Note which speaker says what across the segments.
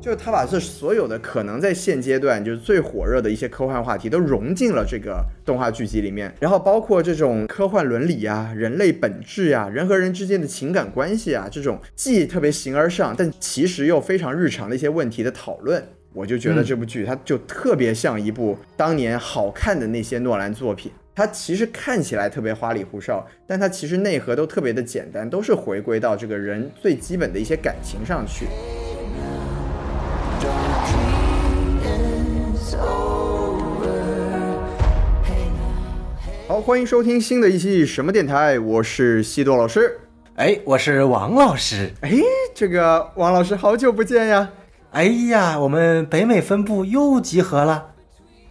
Speaker 1: 就是他把这所有的可能在现阶段就是最火热的一些科幻话题都融进了这个动画剧集里面，然后包括这种科幻伦理啊、人类本质呀、人和人之间的情感关系啊，这种既特别形而上，但其实又非常日常的一些问题的讨论，我就觉得这部剧它就特别像一部当年好看的那些诺兰作品。它其实看起来特别花里胡哨，但它其实内核都特别的简单，都是回归到这个人最基本的一些感情上去。好，欢迎收听新的一期什么电台，我是西多老师。
Speaker 2: 哎，我是王老师。
Speaker 1: 哎，这个王老师好久不见呀！
Speaker 2: 哎呀，我们北美分部又集合了。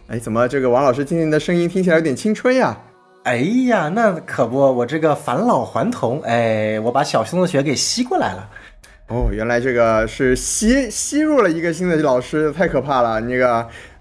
Speaker 1: 哎，怎么这个王老师今天的声音听起来有点青春呀？
Speaker 2: 哎呀，那可不，我这个返老还童，哎，我把小熊的血给吸过来了。
Speaker 1: 哦，原来这个是吸吸入了一个新的老师，太可怕了！那个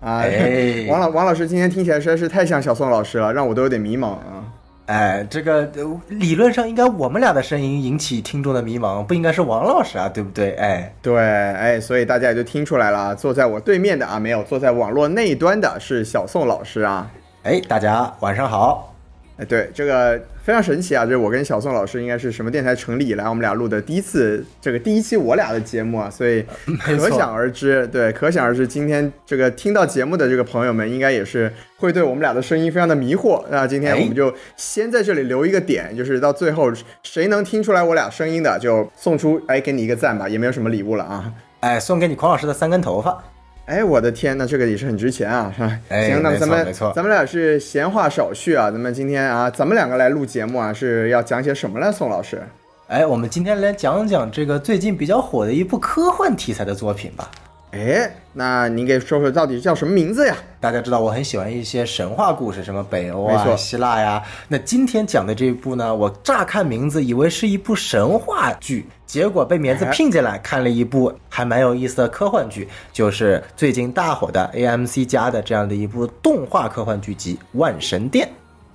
Speaker 1: 啊，
Speaker 2: 哎
Speaker 1: 王老王老师今天听起来实在是太像小宋老师了，让我都有点迷茫啊。
Speaker 2: 哎，这个呃理论上应该我们俩的声音引起听众的迷茫，不应该是王老师啊，对不对？哎，
Speaker 1: 对，哎，所以大家也就听出来了，坐在我对面的啊，没有坐在网络那一端的是小宋老师啊。
Speaker 2: 哎，大家晚上好。
Speaker 1: 哎，对，这个非常神奇啊！这是我跟小宋老师应该是什么电台成立以来，我们俩录的第一次这个第一期我俩的节目啊，所以可想而知，对，可想而知，今天这个听到节目的这个朋友们，应该也是会对我们俩的声音非常的迷惑。那今天
Speaker 2: 哎
Speaker 1: 我们就先在这里留一个点，就是到最后谁能听出来我俩声音的，就送出哎给你一个赞吧，也没有什么礼物了啊。
Speaker 2: 哎，送给你孔老师的三根头发。
Speaker 1: 哎，我的天，呐这个也是很值钱啊，是吧？
Speaker 2: 哎
Speaker 1: 行，那咱们咱们俩是闲话少叙啊，咱们今天啊，咱们两个来录节目啊，是要讲些什么呢？宋老师？
Speaker 2: 哎，我们今天来讲讲这个最近比较火的一部科幻题材的作品吧。
Speaker 1: 哎，那您给说说到底叫什么名字呀？
Speaker 2: 大家知道我很喜欢一些神话故事，什么北欧啊、希腊呀。那今天讲的这一部呢，我乍看名字以为是一部神话剧，结果被名字
Speaker 1: 哎
Speaker 2: 拼进来，看了一部还蛮有意思的科幻剧，就是最近大火的 AMC 家的这样的一部动画科幻剧集《万神殿》。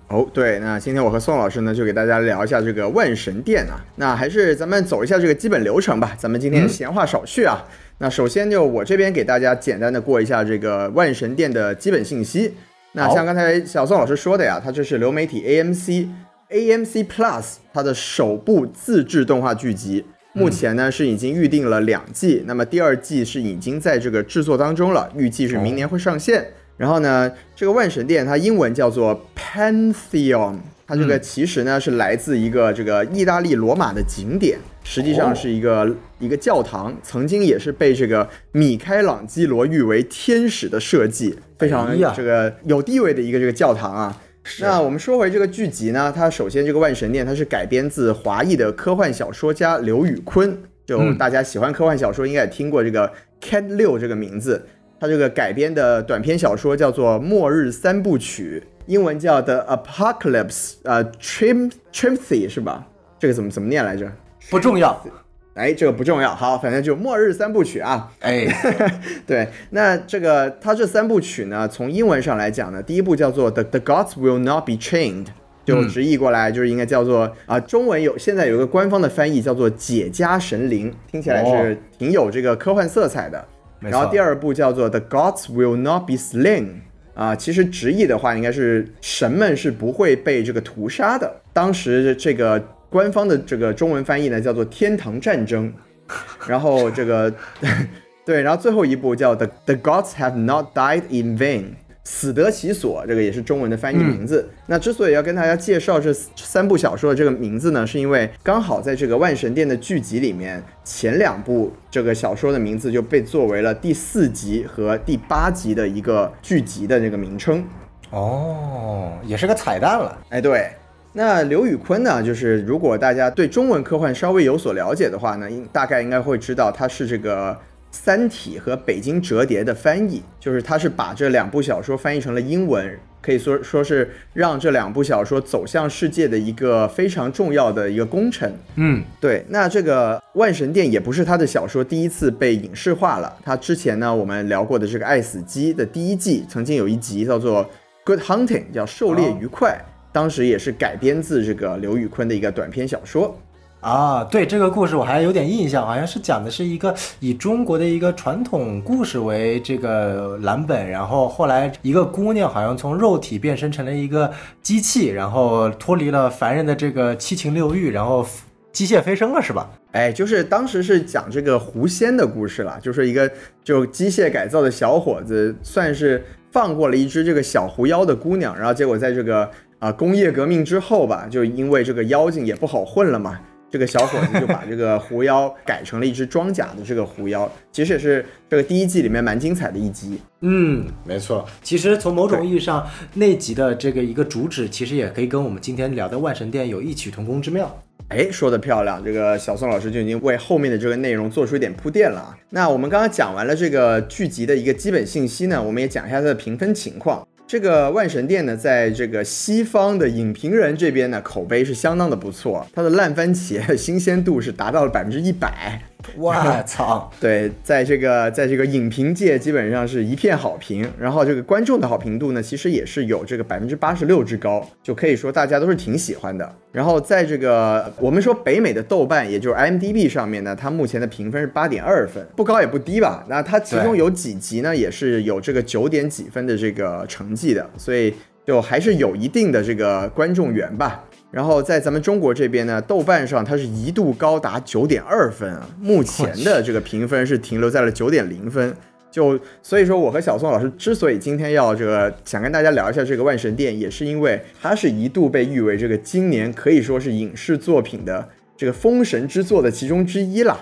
Speaker 1: 哦，对，那今天我和宋老师呢，就给大家聊一下这个万神殿啊。那还是咱们走一下这个基本流程吧。咱们今天闲话少叙啊。那首先就我这边给大家简单的过一下这个万神殿的基本信息。那像刚才小宋老师说的呀，它这是流媒体 AMC AMC Plus 它的首部自制动画剧集。目前呢是已经预定了两季，那么第二季是已经在这个制作当中了，预计是明年会上线。然后呢，这个万神殿它英文叫做 Pantheon，它这个其实呢是来自一个这个意大利罗马的景点，实际上是一个、一个教堂，曾经也是被这个米开朗基罗誉为天使的设计，非常这个有地位的一个这个教堂啊。那我们说回这个剧集呢，它首先这个万神殿它是改编自华裔的科幻小说家刘宇昆，就
Speaker 2: 嗯。
Speaker 1: 大家喜欢科幻小说应该也听过这个 Cat 六这个名字。它这个改编的短篇小说叫做《末日三部曲》，英文叫 The Apocalypse，呃，Trim Trimthy 是吧？这个怎么怎么念来着？
Speaker 2: 不重要，
Speaker 1: 哎，这个不重要，好，反正就末日三部曲啊。
Speaker 2: 哎，
Speaker 1: 对，那这个它这三部曲呢，从英文上来讲呢，第一部叫做 The The Gods Will Not Be Chained，就直译过来就是应该叫做啊、中文有现在有一个官方的翻译叫做解家神灵，听起来
Speaker 2: 哦
Speaker 1: 是挺有这个科幻色彩的。然后第二部叫做 The Gods Will Not Be Slain。啊，其实直译的话，应该是神们是不会被这个屠杀的。当时这个官方的这个中文翻译呢，叫做天堂战争。然后这个 对，然后最后一部叫 The The Gods Have Not Died in Vain，死得其所，这个也是中文的翻译名字。那之所以要跟大家介绍这三部小说的这个名字呢，是因为刚好在这个万神殿的剧集里面，前两部这个小说的名字就被作为了第四集和第八集的一个剧集的这个名称。
Speaker 2: 哦，也是个彩蛋了。
Speaker 1: 哎，对。那刘宇昆呢？就是如果大家对中文科幻稍微有所了解的话呢，应大概应该会知道他是这个《三体》和《北京折叠》的翻译，就是他是把这两部小说翻译成了英文，可以说说是让这两部小说走向世界的一个非常重要的一个工程。
Speaker 2: 嗯，
Speaker 1: 对，那这个《万神殿》也不是他的小说第一次被影视化了。他之前呢，我们聊过的这个《爱死机》的第一季，曾经有一集叫做《Good Hunting》，叫《狩猎愉快》，当时也是改编自这个刘宇昆的一个短篇小说。
Speaker 2: 啊，对这个故事我还有点印象，好像是讲的是一个以中国的一个传统故事为这个蓝本，然后后来一个姑娘好像从肉体变身成了一个机器，然后脱离了凡人的这个七情六欲，然后机械飞升了，是吧？
Speaker 1: 哎，就是当时是讲这个狐仙的故事了，就是一个就机械改造的小伙子，算是放过了一只这个小狐妖的姑娘，然后结果在这个啊、工业革命之后吧，就因为这个妖精也不好混了嘛，这个小伙子就把这个狐妖改成了一只装甲的这个狐妖，其实也是这个第一季里面蛮精彩的一集。
Speaker 2: 嗯，没错。其实从某种意义上，那集的这个一个主旨，其实也可以跟我们今天聊的万神殿有异曲同工之妙。
Speaker 1: 哎，说的漂亮，这个小宋老师就已经为后面的这个内容做出一点铺垫了啊。那我们刚刚讲完了这个剧集的一个基本信息呢，我们也讲一下它的评分情况。这个万神殿呢，在这个西方的影评人这边呢，口碑是相当的不错，它的烂番茄 新鲜度是达到了百分之一百。
Speaker 2: 我操！
Speaker 1: 对，在这个在这个影评界基本上是一片好评，然后这个观众的好评度呢，其实也是有这个百分之八十六之高，就可以说大家都是挺喜欢的。然后在这个我们说北美的豆瓣，也就是 IMDB 上面呢，它目前的评分是八点二分，不高也不低吧。那它其中有几集呢，也是有这个九点几分的这个成绩的，所以就还是有一定的这个观众缘吧。然后在咱们中国这边呢，豆瓣上它是一度高达九点二分啊，目前的这个评分是停留在了九点零分。就所以说，我和小宋老师之所以今天要这个想跟大家聊一下这个万神殿，也是因为它是一度被誉为这个今年可以说是影视作品的这个封神之作的其中之一啦。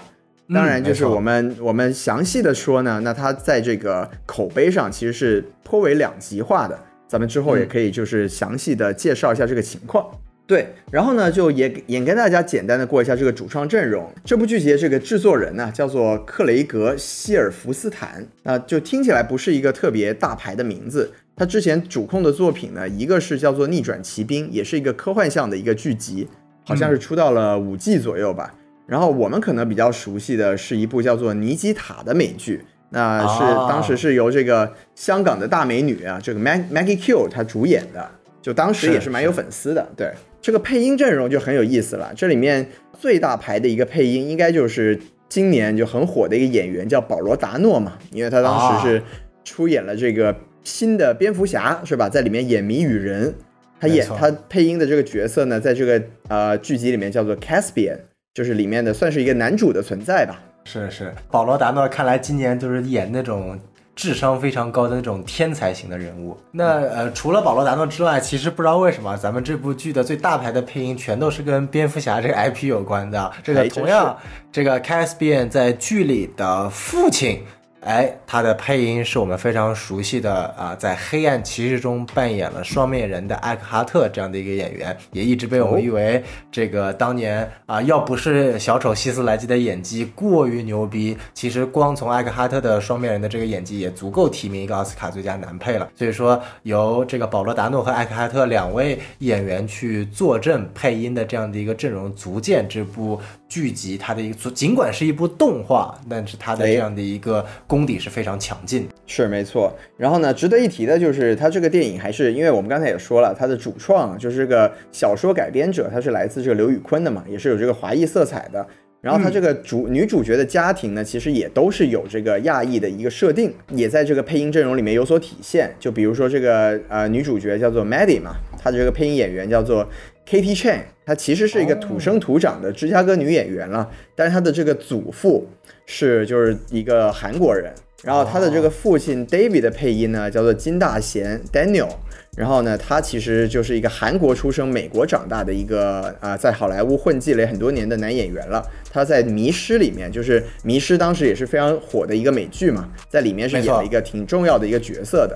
Speaker 1: 当然，就是我们、我们详细的说呢，那它在这个口碑上其实是颇为两极化的。咱们之后也可以就是详细的介绍一下这个情况。对，然后呢，就也也跟大家简单的过一下这个主创阵容。这部剧集的这个制作人呢，叫做克雷格·希尔福斯坦，那就听起来不是一个特别大牌的名字。他之前主控的作品呢，一个是叫做《逆转奇兵》，也是一个科幻向的一个剧集，好像是出到了五季左右吧。然后我们可能比较熟悉的是一部叫做《尼基塔》的美剧，那是、
Speaker 2: 哦
Speaker 1: 当时是由这个香港的大美女啊，这个 Mag Maggie Q 她主演的，就当时也是蛮有粉丝的。对，这个配音阵容就很有意思了，这里面最大牌的一个配音应该就是今年就很火的一个演员叫保罗达诺嘛，因为他当时是出演了这个新的蝙蝠侠，是吧？在里面演谜语人，他演他配音的这个角色呢，在这个呃剧集里面叫做 Caspian，就是里面的算是一个男主的存在吧。
Speaker 2: 是是，保罗达诺看来今年就是演那种智商非常高的那种天才型的人物。那呃，除了保罗达诺之外，其实不知道为什么咱们这部剧的最大牌的配音全都是跟蝙蝠侠这个 IP 有关的。这个同样，这个 Caspian 在剧里的父亲。哎，他的配音是我们非常熟悉的啊，在《黑暗骑士》中扮演了双面人的艾克哈特这样的一个演员，也一直被我们誉为这个当年啊，要不是小丑希斯莱基的演技过于牛逼，其实光从艾克哈特的双面人的这个演技也足够提名一个奥斯卡最佳男配了。所以说，由这个保罗达诺和艾克哈特两位演员去坐镇配音的这样的一个阵容，足见这部剧集它的一个，尽管是一部动画，但是它的这样的一个功底是非常强劲。
Speaker 1: 是没错，然后呢，值得一提的就是它这个电影还是因为我们刚才也说了，它的主创就是这个小说改编者，他是来自这个刘宇昆的嘛，也是有这个华裔色彩的。然后他这个主、女主角的家庭呢，其实也都是有这个亚裔的一个设定，也在这个配音阵容里面有所体现。就比如说这个呃女主角叫做 Maddie 嘛，她的这个配音演员叫做 Katie Chan，她其实是一个土生土长的芝加哥女演员了，但是她的这个祖父是就是一个韩国人。然后她的这个父亲 David 的配音呢，叫做金大贤 Daniel。然后呢，他其实就是一个韩国出生、美国长大的一个啊、在好莱坞混迹了很多年的男演员了。他在《迷失》里面，就是《迷失》当时也是非常火的一个美剧嘛，在里面是演了一个挺重要的一个角色的。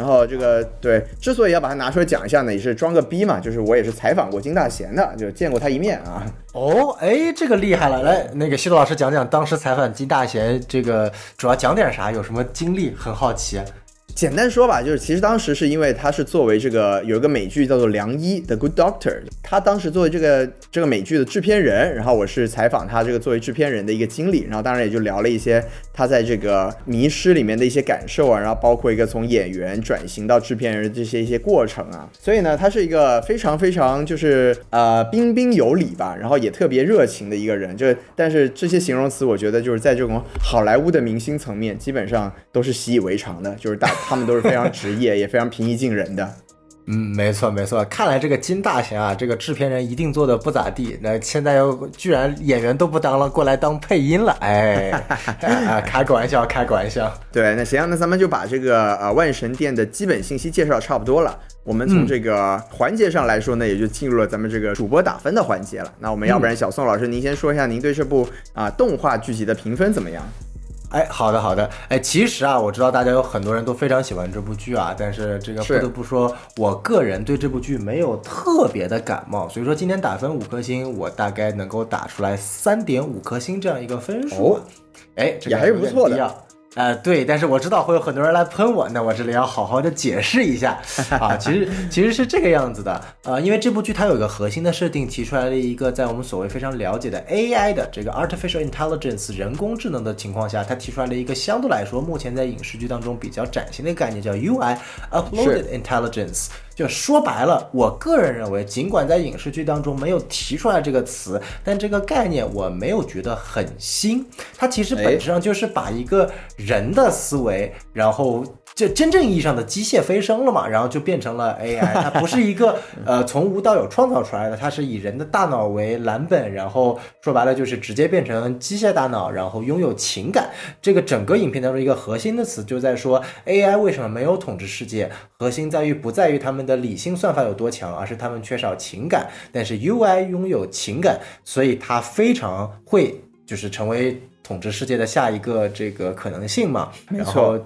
Speaker 1: 然后这个对，之所以要把它拿出来讲一下呢，也是装个逼嘛，就是我也是采访过金大贤的，就见过他一面啊。
Speaker 2: 哦，哎，这个厉害了！来，那个西多老师讲讲当时采访金大贤这个主要讲点啥，有什么经历？很好奇。
Speaker 1: 简单说吧，就是其实当时是因为他是作为这个有一个美剧叫做《良医》The Good Doctor，他当时作为这个这个美剧的制片人，然后我是采访他这个作为制片人的一个经历，然后当然也就聊了一些他在这个《迷失》里面的一些感受啊，然后包括一个从演员转型到制片人的这些一些过程啊，所以呢，他是一个非常非常就是呃彬彬有礼吧，然后也特别热情的一个人，就是但是这些形容词我觉得就是在这种好莱坞的明星层面，基本上都是习以为常的，就是大他们都是非常职业，也非常平易近人的。
Speaker 2: 嗯，没错没错，看来这个金大贤啊，这个制片人一定做的不咋地。那现在又居然演员都不当了，过来当配音了，哎，啊开个玩笑，开个玩笑。
Speaker 1: 对，那行，那咱们就把这个呃万神殿的基本信息介绍差不多了。我们从这个环节上来说呢，也就进入了咱们这个主播打分的环节了。那我们要不然小宋老师，您先说一下您对这部啊、动画剧集的评分怎么样？
Speaker 2: 哎，好的好的，哎，其实啊，我知道大家有很多人都非常喜欢这部剧啊，但是这个不得不说，我个人对这部剧没有特别的感冒，所以说今天打分五颗星，我大概能够打出来三点五颗星这样一个分数。
Speaker 1: 哦
Speaker 2: 哎，这个
Speaker 1: 也还是不错的。
Speaker 2: 呃，对，但是我知道会有很多人来喷我，那我这里要好好的解释一下啊。其实其实是这个样子的，呃，因为这部剧它有一个核心的设定，提出来了一个在我们所谓非常了解的 AI 的这个 artificial intelligence 人工智能的情况下，它提出来了一个相对来说目前在影视剧当中比较崭新的概念，叫 UI uploaded intelligence。就说白了，我个人认为，尽管在影视剧当中没有提出来这个词，但这个概念我没有觉得很新。它其实本质上就是把一个人的思维，然后就真正意义上的机械飞升了嘛，然后就变成了 AI。它不是一个 呃从无到有创造出来的，它是以人的大脑为蓝本，然后说白了就是直接变成机械大脑，然后拥有情感。这个整个影片当中一个核心的词就在说 AI 为什么没有统治世界，核心在于不在于他们的理性算法有多强，而是他们缺少情感。但是 UI 拥有情感，所以它非常会就是成为统治世界的下一个这个可能性嘛。然后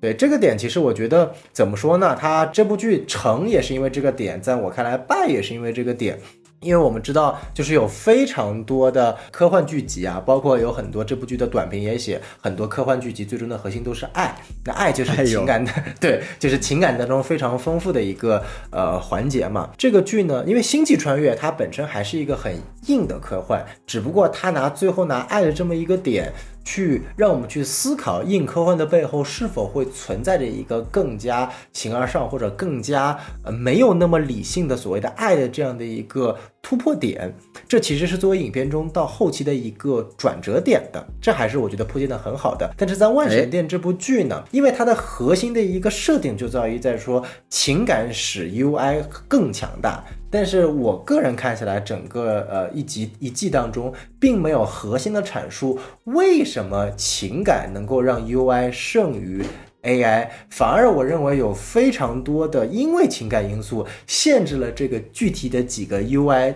Speaker 2: 对这个点，其实我觉得怎么说呢？它这部剧成也是因为这个点，在我看来败也是因为这个点。因为我们知道，就是有非常多的科幻剧集啊，包括有很多这部剧的短评也写，很多科幻剧集最终的核心都是爱。那爱就是情感的，对，就是情感当中非常丰富的一个呃环节嘛。这个剧呢，因为星际穿越它本身还是一个很硬的科幻，只不过它拿最后拿爱的这么一个点。去让我们去思考硬科幻的背后是否会存在着一个更加形而上或者更加呃没有那么理性的所谓的爱的这样的一个突破点，这其实是作为影片中到后期的一个转折点的，这还是我觉得铺垫的很好的。但是在《万神殿》这部剧呢，因为它的核心的一个设定就在于在说情感使 UI 更强大，但是我个人看起来，整个呃一集一季当中，并没有核心的阐述为什么情感能够让 UI 胜于 AI，反而我认为有非常多的因为情感因素限制了这个具体的几个 UI。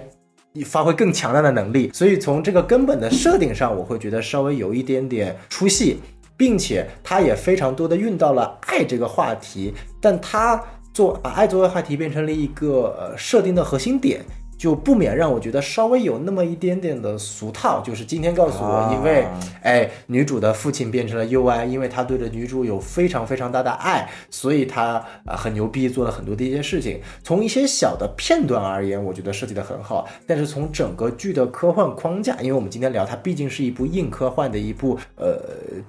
Speaker 2: 发挥更强大的能力，所以从这个根本的设定上，我会觉得稍微有一点点出戏，并且它也非常多的运到了爱这个话题，但它做把爱作为话题变成了一个呃设定的核心点，就不免让我觉得稍微有那么一点点的俗套。就是今天告诉我，因为
Speaker 1: 啊
Speaker 2: 哎女主的父亲变成了 UI，因为他对着女主有非常非常大的爱，所以他啊、呃很牛逼，做了很多的一些事情。从一些小的片段而言，我觉得设计的很好，但是从整个剧的科幻框架，因为我们今天聊它毕竟是一部硬科幻的一部呃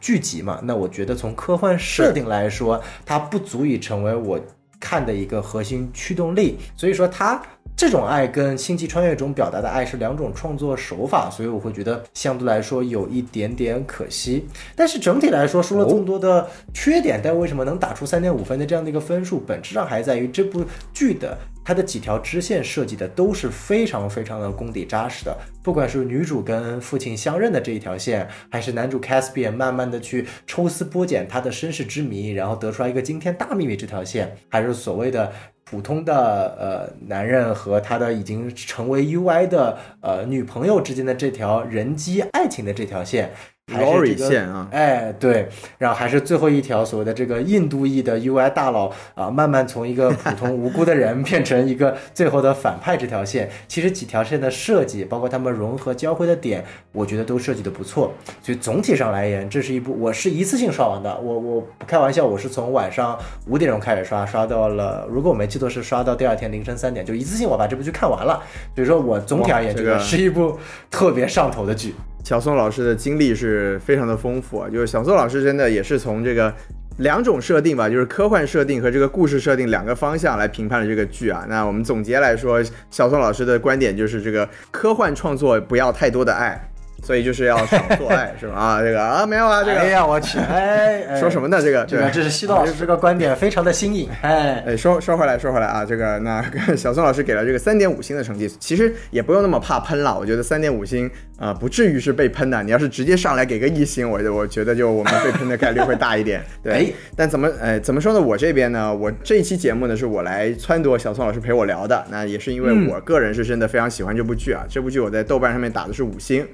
Speaker 2: 剧集嘛，那我觉得从科幻设定来说，它不足以成为我看的一个核心驱动力，所以说它。这种爱跟《星际穿越》中表达的爱是两种创作手法，所以我会觉得相对来说有一点点可惜。但是整体来说，说了这么多的缺点，但为什么能打出三点五分的这样的一个分数，本质上还在于这部剧的它的几条支线设计的都是非常非常的功底扎实的。不管是女主跟父亲相认的这一条线，还是男主 Caspian 慢慢的去抽丝剥茧他的身世之谜，然后得出来一个惊天大秘密这条线，还是所谓的普通的呃男人和他的已经成为 UI 的呃女朋友之间的这条人机爱情的这条线，
Speaker 1: Lori
Speaker 2: 这个
Speaker 1: 线啊
Speaker 2: 哎，对，然后还是最后一条所谓的这个印度裔的 UI 大佬啊，慢慢从一个普通无辜的人变成一个最后的反派这条线，其实几条线的设计，包括他们融合交汇的点，我觉得都设计的不错。所以总体上来言，这是一部我是一次性刷完的，我我不开玩笑，我是从晚上五点钟开始刷，刷到了，如果我没记错是刷到第二天凌晨三点，就一次性我把这部剧看完了。所以说我总体而言，
Speaker 1: 哇这个
Speaker 2: 这个是一部特别上头的剧。
Speaker 1: 小宋老师的经历是非常的丰富啊，就是小宋老师真的也是从这个两种设定吧，就是科幻设定和这个故事设定两个方向来评判了这个剧啊。那我们总结来说，小宋老师的观点就是这个科幻创作不要太多的爱，所以就是要少做爱，是吧？啊，这个啊没有啊，这个
Speaker 2: 哎呀，我去，哎，哎
Speaker 1: 说什么呢？这个对
Speaker 2: 这个这是西多老师这个观点非常的新颖，哎，
Speaker 1: 哎，说说回来，说回来啊，这个那 小宋老师给了这个三点五星的成绩，其实也不用那么怕喷了。我觉得三点五星啊、呃不至于是被喷的。你要是直接上来给个一星，我我觉得就我们被喷的概率会大一点。对，
Speaker 2: 哎
Speaker 1: 但怎么哎怎么说呢？我这边呢，我这一期节目呢是我来撺掇小宋老师陪我聊的，那也是因为
Speaker 2: 嗯
Speaker 1: 我个人是真的非常喜欢这部剧啊。这部剧我在豆瓣上面打的是五星。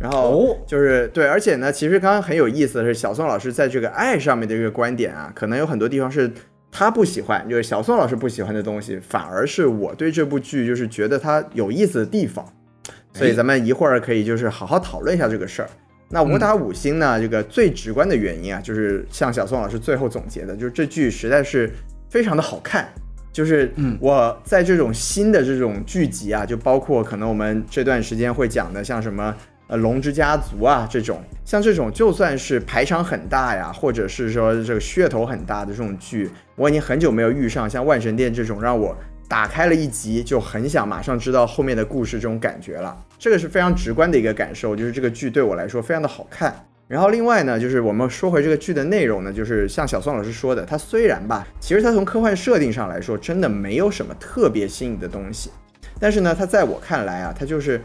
Speaker 1: 然后
Speaker 2: 哦
Speaker 1: 就是对，而且呢，其实刚刚很有意思的是，小宋老师在这个爱上面的一个观点啊，可能有很多地方是他不喜欢，就是小宋老师不喜欢的东西，反而是我对这部剧就是觉得它有意思的地方。所以咱们一会儿可以就是好好讨论一下这个事儿。那我打五星呢，这个最直观的原因啊，就是像小宋老师最后总结的，就是这剧实在是非常的好看。就是
Speaker 2: 嗯
Speaker 1: 我在这种新的这种剧集啊，就包括可能我们这段时间会讲的，像什么呃《龙之家族》啊这种，像这种就算是排场很大呀，或者是说这个噱头很大的这种剧，我已经很久没有遇上像《万神殿》这种让我打开了一集就很想马上知道后面的故事这种感觉了。这个是非常直观的一个感受，就是这个剧对我来说非常的好看。然后另外呢，就是我们说回这个剧的内容呢，就是像小宋老师说的，它虽然吧，其实它从科幻设定上来说，真的没有什么特别新颖的东西，但是呢，它在我看来啊，它就是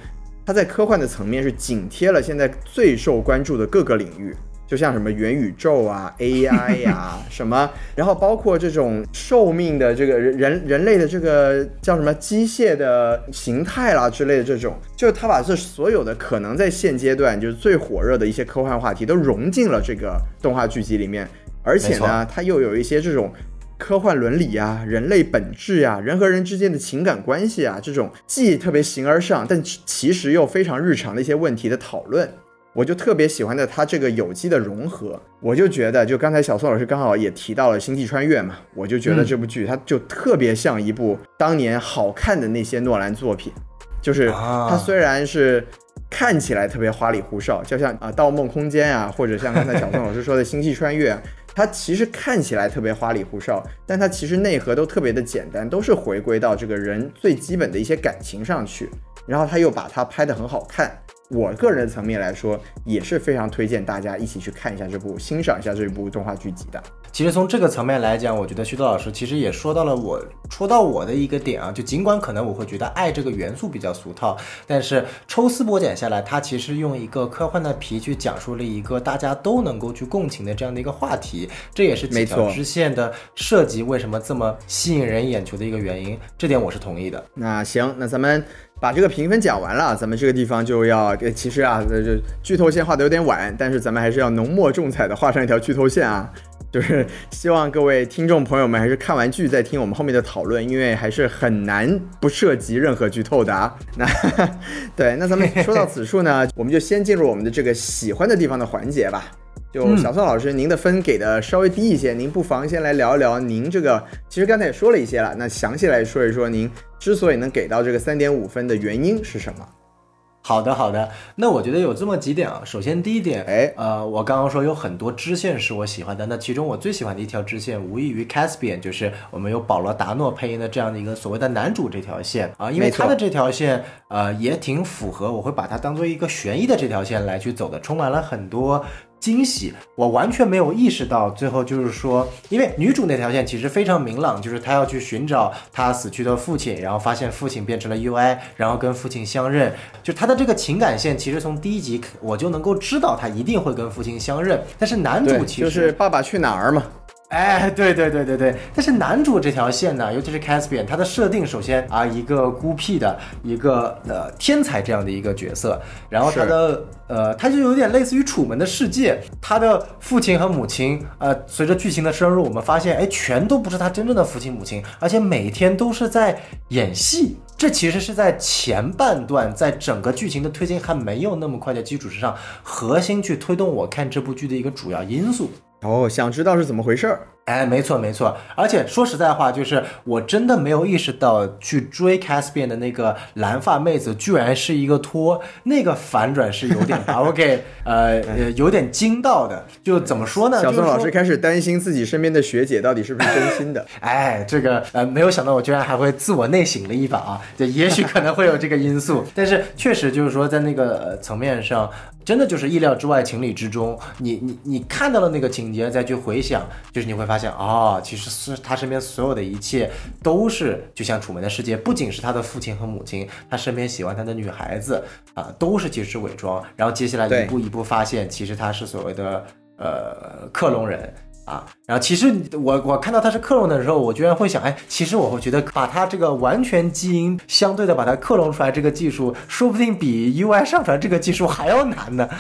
Speaker 1: 它在科幻的层面是紧贴了现在最受关注的各个领域。就像什么元宇宙啊、AI 呀、什么，然后包括这种寿命的这个人人人类的这个叫什么机械的形态啦之类的这种，就是他把这所有的可能在现阶段就是最火热的一些科幻话题都融进了这个动画剧集里面，而且呢，它又有一些这种。科幻伦理啊，人类本质呀、人和人之间的情感关系啊，这种既特别形而上，但其实又非常日常的一些问题的讨论，我就特别喜欢的它这个有机的融合。我就觉得，就刚才小宋老师刚好也提到了《星际穿越》嘛，我就觉得这部剧它就特别像一部当年好看的那些诺兰作品，就是它虽然是。看起来特别花里胡哨，就像啊《盗梦空间》啊，或者像刚才小宋老师说的《星际穿越》，它其实看起来特别花里胡哨，但它其实内核都特别的简单，都是回归到这个人最基本的一些感情上去，然后他又把它拍得很好看。我个人层面来说，也是非常推荐大家一起去看一下这部，欣赏一下这部动画剧集的。
Speaker 2: 其实从这个层面来讲，我觉得徐涛老师其实也说到了我戳到我的一个点啊，就尽管可能我会觉得爱这个元素比较俗套，但是抽丝剥茧下来，它其实用一个科幻的皮去讲述了一个大家都能够去共情的这样的一个话题，这也是几条支线的设计为什么这么吸引人眼球的一个原因，这点我是同意的。
Speaker 1: 那行，那咱们把这个评分讲完了，咱们这个地方就要，其实啊，这这剧透线画的有点晚，但是咱们还是要浓墨重彩的画上一条剧透线啊。就是希望各位听众朋友们还是看完剧再听我们后面的讨论，因为还是很难不涉及任何剧透的啊。那对，那咱们说到此处呢，我们就先进入我们的这个喜欢的地方的环节吧。就
Speaker 2: 嗯
Speaker 1: 小宋老师，您的分给的稍微低一些，您不妨先来聊一聊您这个，其实刚才也说了一些了，那详细来说一说您之所以能给到这个三点五分的原因是什么？
Speaker 2: 好的，好的。那我觉得有这么几点啊。首先，第一点，
Speaker 1: 哎
Speaker 2: 呃，我刚刚说有很多支线是我喜欢的，那其中我最喜欢的一条支线，无异于 Caspian，就是我们有保罗达诺配音的这样的一个所谓的男主这条线啊，因为他的这条线，呃，也挺符合，我会把它当做一个悬疑的这条线来去走的，充满了很多。惊喜，我完全没有意识到，最后就是说，因为女主那条线其实非常明朗，就是她要去寻找她死去的父亲，然后发现父亲变成了 UI，然后跟父亲相认，就她的这个情感线，其实从第一集我就能够知道她一定会跟父亲相认。但是男主，其实
Speaker 1: 就是《爸爸去哪儿》嘛。
Speaker 2: 哎，对对对对对，但是男主这条线呢，尤其是 Caspian，他的设定首先啊，一个孤僻的一个呃天才这样的一个角色，然后他的呃，他就有点类似于《楚门的世界》，他的父亲和母亲，呃，随着剧情的深入，我们发现，哎，全都不是他真正的父亲母亲，而且每天都是在演戏。这其实是在前半段，在整个剧情的推进还没有那么快的基础之上，核心去推动我看这部剧的一个主要因素。
Speaker 1: 哦，想知道是怎么回事儿？
Speaker 2: 哎，没错没错，而且说实在话，就是我真的没有意识到去追 Caspian 的那个蓝发妹子，居然是一个托，那个反转是有点把我给呃呃有点惊到的。就怎么说呢？
Speaker 1: 小宋老师开始担心自己身边的学姐到底是不是真心的。
Speaker 2: 哎，这个呃，没有想到我居然还会自我内省了一把啊！这也许可能会有这个因素，但是确实就是说，在那个呃层面上，真的就是意料之外、情理之中。你你你看到了那个情节，再去回想，就是你会发现，哦，其实是他身边所有的一切都是就像《楚门的世界》，不仅是他的父亲和母亲，他身边喜欢他的女孩子啊、都是其实是伪装。然后接下来一步一步发现，其实他是所谓的呃克隆人。啊，然后其实我我看到他是克隆的时候，我居然会想，哎，其实我会觉得把他这个完全基因相对的把它克隆出来这个技术，说不定比 UI 上传这个技术还要难呢。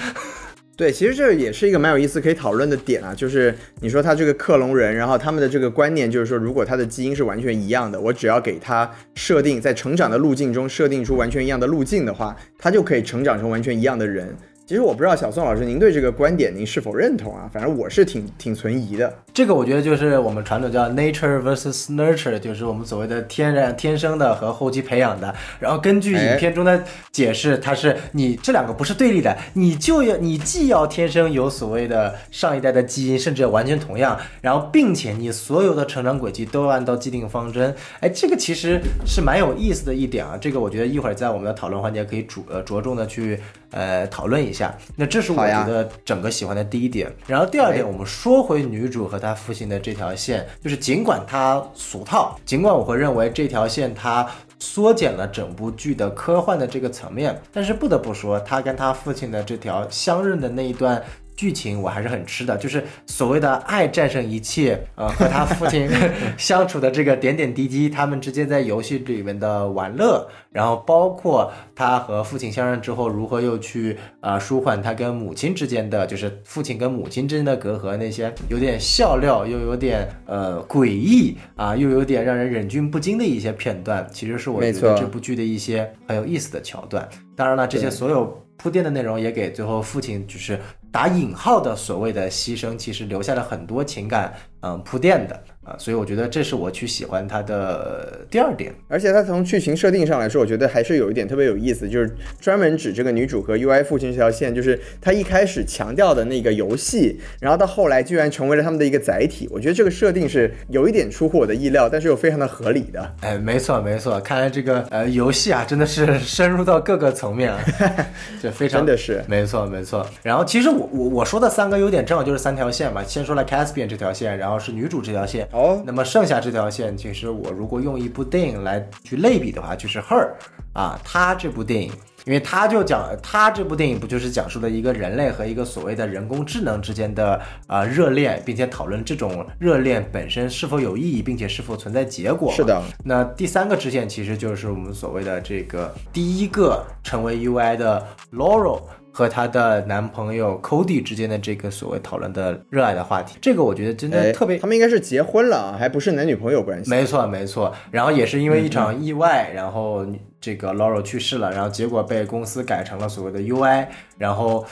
Speaker 1: 对，其实这也是一个蛮有意思可以讨论的点啊，就是你说他这个克隆人，然后他们的这个观念就是说，如果他的基因是完全一样的，我只要给他设定在成长的路径中设定出完全一样的路径的话，他就可以成长成完全一样的人。其实我不知道小宋老师您对这个观点您是否认同啊？反正我是挺挺存疑的。
Speaker 2: 这个我觉得就是我们传统叫 nature versus nurture，就是我们所谓的天然天生的和后期培养的。然后根据影片中的解释，它是你这两个不是对立的，你就要你既要天生有所谓的上一代的基因，甚至完全同样，然后并且你所有的成长轨迹都要按照既定方针。哎，这个其实是蛮有意思的一点啊。这个我觉得一会儿在我们的讨论环节可以主呃着重的去呃讨论一下。那这是我觉得整个喜欢的第一点。然后第二点，我们说回女主和她父亲的这条线，就是尽管它俗套，尽管我会认为这条线它缩减了整部剧的科幻的这个层面，但是不得不说，她跟她父亲的这条相认的那一段。剧情我还是很吃的，就是所谓的爱战胜一切，呃，和他父亲相处的这个点点滴滴，他们之间在游戏里面的玩乐，然后包括他和父亲相认之后，如何又去呃舒缓他跟母亲之间的，就是父亲跟母亲之间的隔阂，那些有点笑料又有点呃诡异啊，又有点让人忍俊不禁的一些片段，其实是我觉得这部剧的一些很有意思的桥段。当然了，这些所有铺垫的内容也给最后父亲就是打引号的所谓的牺牲，其实留下了很多情感嗯铺垫的。啊，所以我觉得这是我去喜欢它的第二点。
Speaker 1: 而且它从剧情设定上来说，我觉得还是有一点特别有意思，就是专门指这个女主和 UI 父亲这条线，就是他一开始强调的那个游戏，然后到后来居然成为了他们的一个载体。我觉得这个设定是有一点出乎我的意料，但是又非常的合理的。
Speaker 2: 哎，没错没错，看来这个呃游戏啊真的是 深入到各个层面啊，这非常
Speaker 1: 真的是
Speaker 2: 没错没错。然后其实我我我说的三个优点正好就是三条线嘛，先说了 Caspian 这条线，然后是女主这条线，
Speaker 1: 哦
Speaker 2: 那么剩下这条线，其实我如果用一部电影来去类比的话，就是 Her 啊，她这部电影。因为他就讲，他这部电影不就是讲述了一个人类和一个所谓的人工智能之间的啊、呃热恋，并且讨论这种热恋本身是否有意义，并且是否存在结果。
Speaker 1: 是的。
Speaker 2: 那第三个支线其实就是我们所谓的这个第一个成为 UI 的 Laurel 和她的男朋友 Cody 之间的这个所谓讨论的热爱的话题。这个我觉得真的
Speaker 1: 哎，
Speaker 2: 特别
Speaker 1: 他们应该是结婚了啊，还不是男女朋友关系。
Speaker 2: 没错，没错。然后也是因为一
Speaker 1: 嗯
Speaker 2: 场意外，然后这个 Laurel 去世了，然后结果被公司改成了所谓的 UI，然后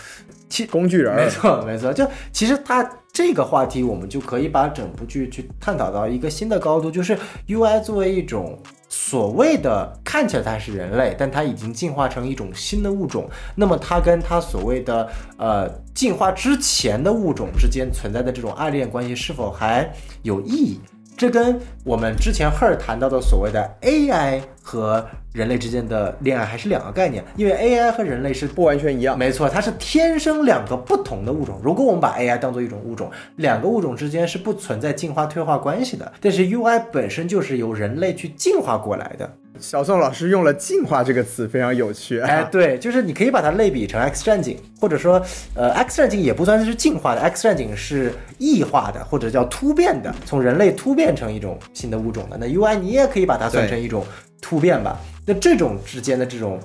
Speaker 2: 其
Speaker 1: 工具人
Speaker 2: 没错，没错。就其实它这个话题，我们就可以把整部剧去探讨到一个新的高度，就是 UI 作为一种。所谓的看起来它是人类，但它已经进化成一种新的物种。那么它跟它所谓的呃进化之前的物种之间存在的这种爱恋关系是否还有意义？这跟我们之前 Her 谈到的所谓的 AI 和人类之间的恋爱还是两个概念，因为 AI 和人类是
Speaker 1: 不完全一样。
Speaker 2: 没错，它是天生两个不同的物种。如果我们把 AI 当做一种物种，两个物种之间是不存在进化退化关系的。但是 UI 本身就是由人类去进化过来的，
Speaker 1: 小宋老师用了“进化”这个词，非常有趣、啊。
Speaker 2: 哎，对，就是你可以把它类比成 X 战警，或者说，呃，X 战警也不算是进化的，X 战警是异化的，或者叫突变的，从人类突变成一种新的物种的。那 UI 你也可以把它算成一种突变吧。那这种之间的这种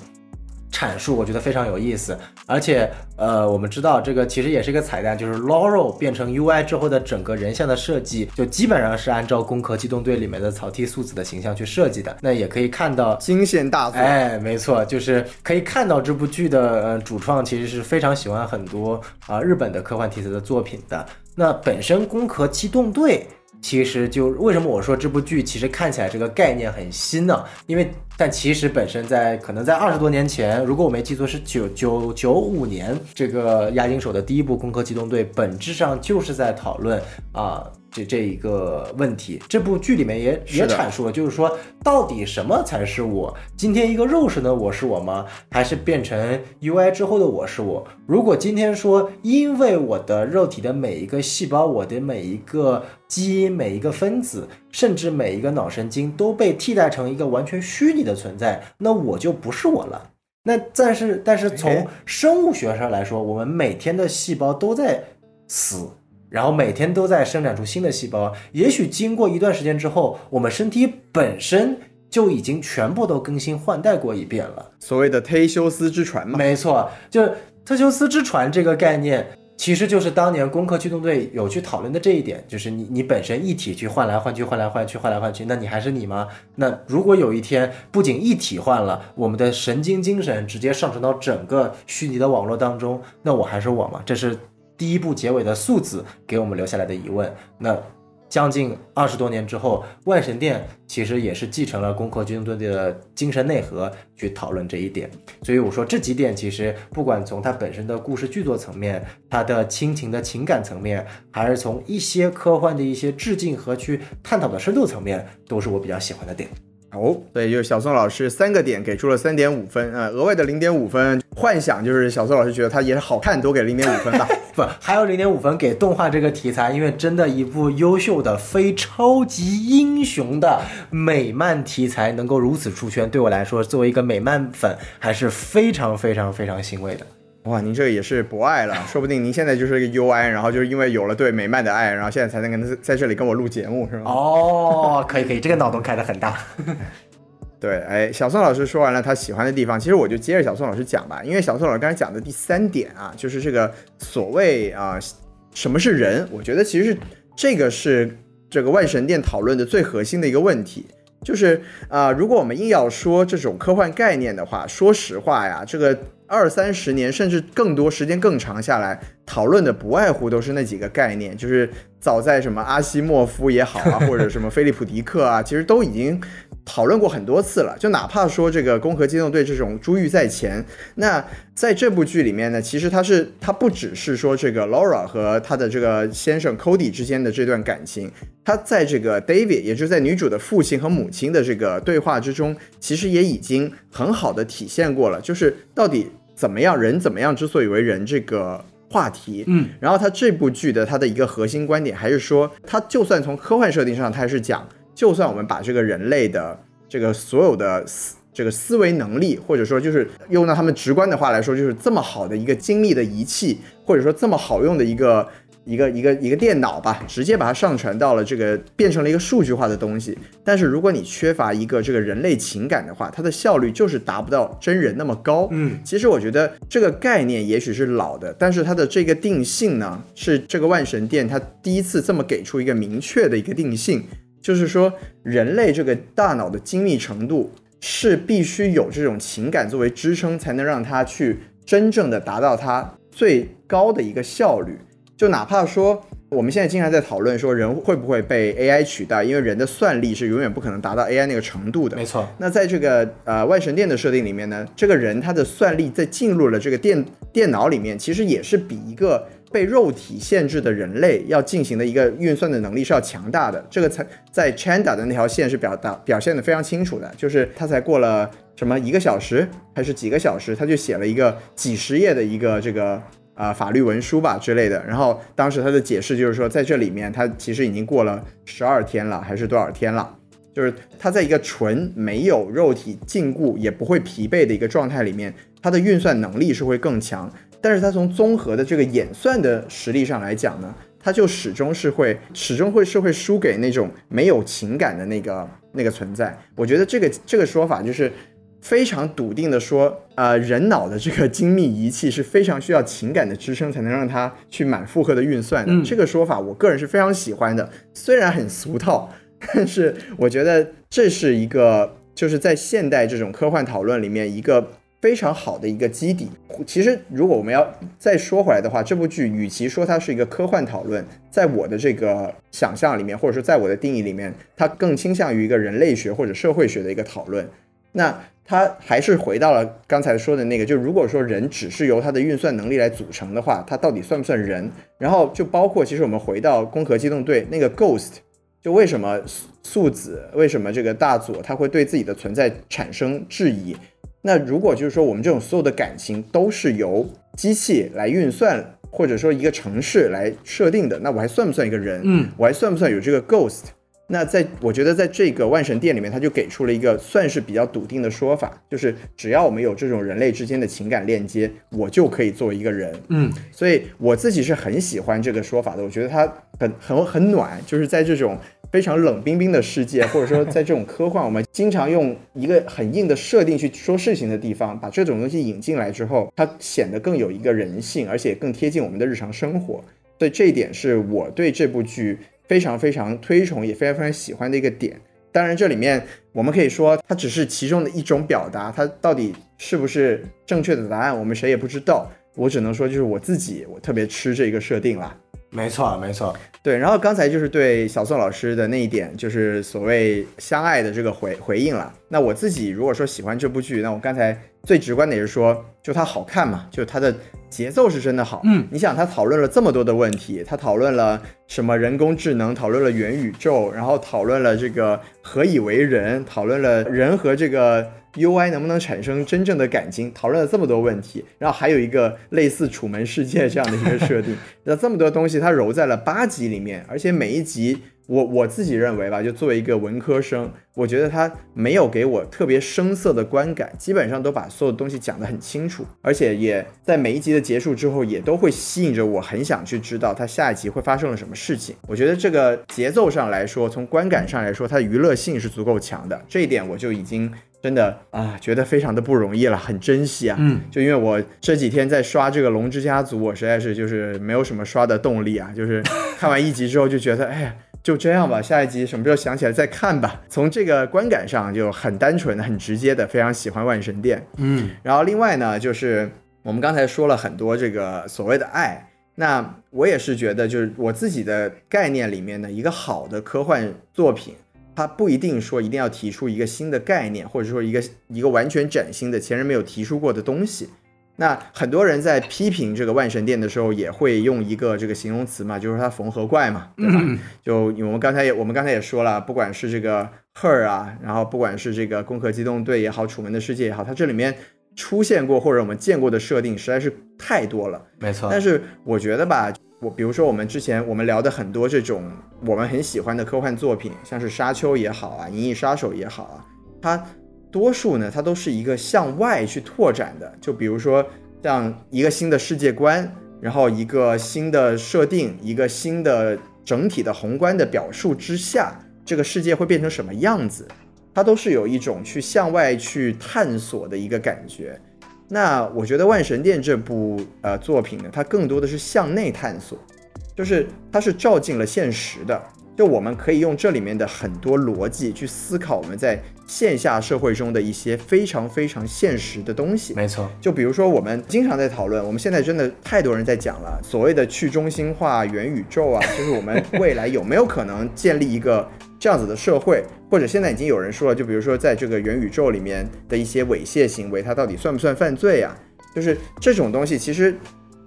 Speaker 2: 阐述，我觉得非常有意思。而且，呃，我们知道这个其实也是一个彩蛋，就是 Laurel 变成 UI 之后的整个人像的设计，就基本上是按照《攻壳机动队》里面的草剃素子的形象去设计的。那也可以看到，
Speaker 1: 惊现大作，
Speaker 2: 哎，没错，就是可以看到这部剧的呃主创其实是非常喜欢很多啊、日本的科幻题材的作品的。那本身《攻壳机动队》其实就为什么我说这部剧其实看起来这个概念很新呢？因为但其实本身在可能在二十多年前，如果我没记错是九九九五年，这个押金手的第一部《攻壳机动队》本质上就是在讨论啊。这这一个问题，这部剧里面也也阐述了，就是说到底什么才是我？今天一个肉身的我是我吗？还是变成 UI 之后的我是我？如果今天说，因为我的肉体的每一个细胞、我的每一个基因、每一个分子，甚至每一个脑神经都被替代成一个完全虚拟的存在，那我就不是我了。那但是但是从
Speaker 1: 哎
Speaker 2: 生物学上来说，我们每天的细胞都在死，然后每天都在生产出新的细胞。也许经过一段时间之后，我们身体本身就已经全部都更新换代过一遍了。
Speaker 1: 所谓的忒修斯之船嘛。
Speaker 2: 没错，就是特修斯之船这个概念，其实就是当年攻克驱动队有去讨论的这一点，就是你你本身一体去换来换去，换来换去，换来换去，那你还是你吗？那如果有一天不仅一体换了，我们的神经精神直接上传到整个虚拟的网络当中，那我还是我吗？这是第一部结尾的素子给我们留下来的疑问。那将近二十多年之后，万神殿其实也是继承了攻壳机动队的精神内核去讨论这一点。所以我说这几点其实不管从它本身的故事剧作层面，它的亲情的情感层面，还是从一些科幻的一些致敬和去探讨的深度层面，都是我比较喜欢的点。
Speaker 1: 哦，对，就是小宋老师三个点给出了三点五分，呃，额外的零点五分，幻想就是小宋老师觉得它也好看，多给零点五分吧。
Speaker 2: 不，还有零点五分给动画这个题材，因为真的一部优秀的非超级英雄的美漫题材能够如此出圈，对我来说，作为一个美漫粉，还是非常非常非常欣慰的。
Speaker 1: 哇，您这个也是博爱了，说不定您现在就是一个 UI，然后就是因为有了对美漫的爱，然后现在才能跟在这里跟我录节目，是吗？
Speaker 2: 哦，可以可以，这个脑洞开的很大。
Speaker 1: 对，哎，小宋老师说完了他喜欢的地方，其实我就接着小宋老师讲吧，因为小宋老师刚才讲的第三点啊，就是这个所谓啊、什么是人，我觉得其实是这个是这个万神殿讨论的最核心的一个问题。就是啊、如果我们硬要说这种科幻概念的话，说实话呀，这个二三十年甚至更多时间更长下来，讨论的不外乎都是那几个概念，就是早在什么阿西莫夫也好啊，或者什么菲利普迪克啊，其实都已经讨论过很多次了。就哪怕说这个《攻壳机动队》这种珠玉在前，那在这部剧里面呢，其实它是它不只是说这个 Laura 和她的这个先生 Cody 之间的这段感情，他在这个 David，也就是在女主的父亲和母亲的这个对话之中，其实也已经很好的体现过了，就是到底怎么样人怎么样之所以为人这个话题。
Speaker 2: 嗯，
Speaker 1: 然后他这部剧的它的一个核心观点还是说，它就算从科幻设定上，它还是讲，就算我们把这个人类的这个所有的思这个思维能力，或者说就是用到他们直观的话来说，就是这么好的一个精密的仪器，或者说这么好用的一个一个一个一个电脑吧，直接把它上传到了这个变成了一个数据化的东西。但是如果你缺乏一个这个人类情感的话，它的效率就是达不到真人那么高。
Speaker 2: 嗯，
Speaker 1: 其实我觉得这个概念也许是老的，但是它的这个定性呢，是这个万神殿它第一次这么给出一个明确的一个定性，就是说人类这个大脑的精密程度是必须有这种情感作为支撑，才能让它去真正的达到它最高的一个效率。就哪怕说我们现在经常在讨论说人会不会被 AI 取代，因为人的算力是永远不可能达到 AI 那个程度的。
Speaker 2: 没错。
Speaker 1: 那在这个呃万神殿的设定里面呢，这个人他的算力在进入了这个电电脑里面，其实也是比一个被肉体限制的人类要进行的一个运算的能力是要强大的。这个才在 Chanda 的那条线是表达表现的非常清楚的，就是他才过了什么一个小时还是几个小时，他就写了一个几十页的一个这个。啊、法律文书吧之类的，然后当时他的解释就是说，在这里面他其实已经过了十二天了，还是多少天了？就是他在一个纯没有肉体禁锢也不会疲惫的一个状态里面，他的运算能力是会更强。但是他从综合的这个演算的实力上来讲呢，他就始终是会始终会是会输给那种没有情感的那个那个存在。我觉得这个这个说法就是非常笃定的说，呃，人脑的这个精密仪器是非常需要情感的支撑才能让它去满负荷的运算的。
Speaker 2: 嗯
Speaker 1: 这个说法我个人是非常喜欢的，虽然很俗套，但是我觉得这是一个就是在现代这种科幻讨论里面一个非常好的一个基底。其实，如果我们要再说回来的话，这部剧与其说它是一个科幻讨论，在我的这个想象里面，或者说在我的定义里面，它更倾向于一个人类学或者社会学的一个讨论。那它还是回到了刚才说的那个，就如果说人只是由它的运算能力来组成的话，它到底算不算人？然后就包括，其实我们回到《攻壳机动队》那个 Ghost，就为什么素素子，为什么这个大佐他会对自己的存在产生质疑？那如果就是说我们这种所有的感情都是由机器来运算，或者说一个城市来设定的，那我还算不算一个人？
Speaker 2: 嗯，
Speaker 1: 我还算不算有这个 ghost？那在我觉得在这个万神殿里面，他就给出了一个算是比较笃定的说法，就是只要我们有这种人类之间的情感链接，我就可以做一个人。
Speaker 2: 嗯，
Speaker 1: 所以我自己是很喜欢这个说法的，我觉得它很很很暖，就是在这种非常冷冰冰的世界，或者说在这种科幻，我们经常用一个很硬的设定去说事情的地方，把这种东西引进来之后，它显得更有一个人性，而且更贴近我们的日常生活。所以这一点是我对这部剧非常非常推崇，也非常非常喜欢的一个点。当然，这里面我们可以说它只是其中的一种表达，它到底是不是正确的答案，我们谁也不知道。我只能说，就是我自己，我特别吃这个设定啦。
Speaker 2: 没错没错，
Speaker 1: 对，然后刚才就是对小宋老师的那一点，就是所谓相爱的这个回回应了。那我自己如果说喜欢这部剧，那我刚才最直观的也是说，就它好看嘛，就它的节奏是真的好。
Speaker 2: 嗯，
Speaker 1: 你想他讨论了这么多的问题，他讨论了什么人工智能，讨论了元宇宙，然后讨论了这个何以为人，讨论了人和这个 UI 能不能产生真正的感情，讨论了这么多问题，然后还有一个类似楚门世界这样的一个设定，那这么多东西它揉在了八集里面，而且每一集。我我自己认为吧，就作为一个文科生，我觉得他没有给我特别生涩的观感，基本上都把所有东西讲得很清楚，而且也在每一集的结束之后，也都会吸引着我，很想去知道他下一集会发生了什么事情。我觉得这个节奏上来说，从观感上来说，它的娱乐性是足够强的，这一点我就已经真的啊，觉得非常的不容易了，很珍惜啊。
Speaker 2: 嗯，
Speaker 1: 就因为我这几天在刷这个《龙之家族》，我实在是就是没有什么刷的动力啊，就是看完一集之后就觉得，哎呀。就这样吧，下一集什么时候想起来再看吧。从这个观感上就很单纯、很直接的，非常喜欢万神殿。
Speaker 2: 嗯
Speaker 1: 然后另外呢，就是我们刚才说了很多这个所谓的爱，那我也是觉得，就是我自己的概念里面呢一个好的科幻作品，它不一定说一定要提出一个新的概念，或者说一个一个完全崭新的前人没有提出过的东西。那很多人在批评这个万神殿的时候，也会用一个这个形容词嘛，就是它缝合怪嘛，对吧？就我们刚才也我们刚才也说了，不管是这个 Her 啊，然后不管是这个攻壳机动队也好，楚门的世界也好，它这里面出现过或者我们见过的设定实在是太多了。
Speaker 2: 没错，
Speaker 1: 但是我觉得吧，我比如说我们之前我们聊的很多这种我们很喜欢的科幻作品，像是沙丘也好啊，银翼杀手也好啊，它多数呢它都是一个向外去拓展的，就比如说像一个新的世界观，然后一个新的设定，一个新的整体的宏观的表述之下，这个世界会变成什么样子，它都是有一种去向外去探索的一个感觉。那我觉得《万神殿》这部呃作品呢，它更多的是向内探索，就是它是照进了现实的。就我们可以用这里面的很多逻辑去思考我们在线下社会中的一些非常非常现实的东西。
Speaker 2: 没错，
Speaker 1: 就比如说，我们经常在讨论，我们现在真的太多人在讲了，所谓的去中心化、元宇宙啊，就是我们 未来有没有可能建立一个这样子的社会，或者现在已经有人说了，就比如说在这个元宇宙里面的一些猥亵行为，它到底算不算犯罪啊？就是这种东西，其实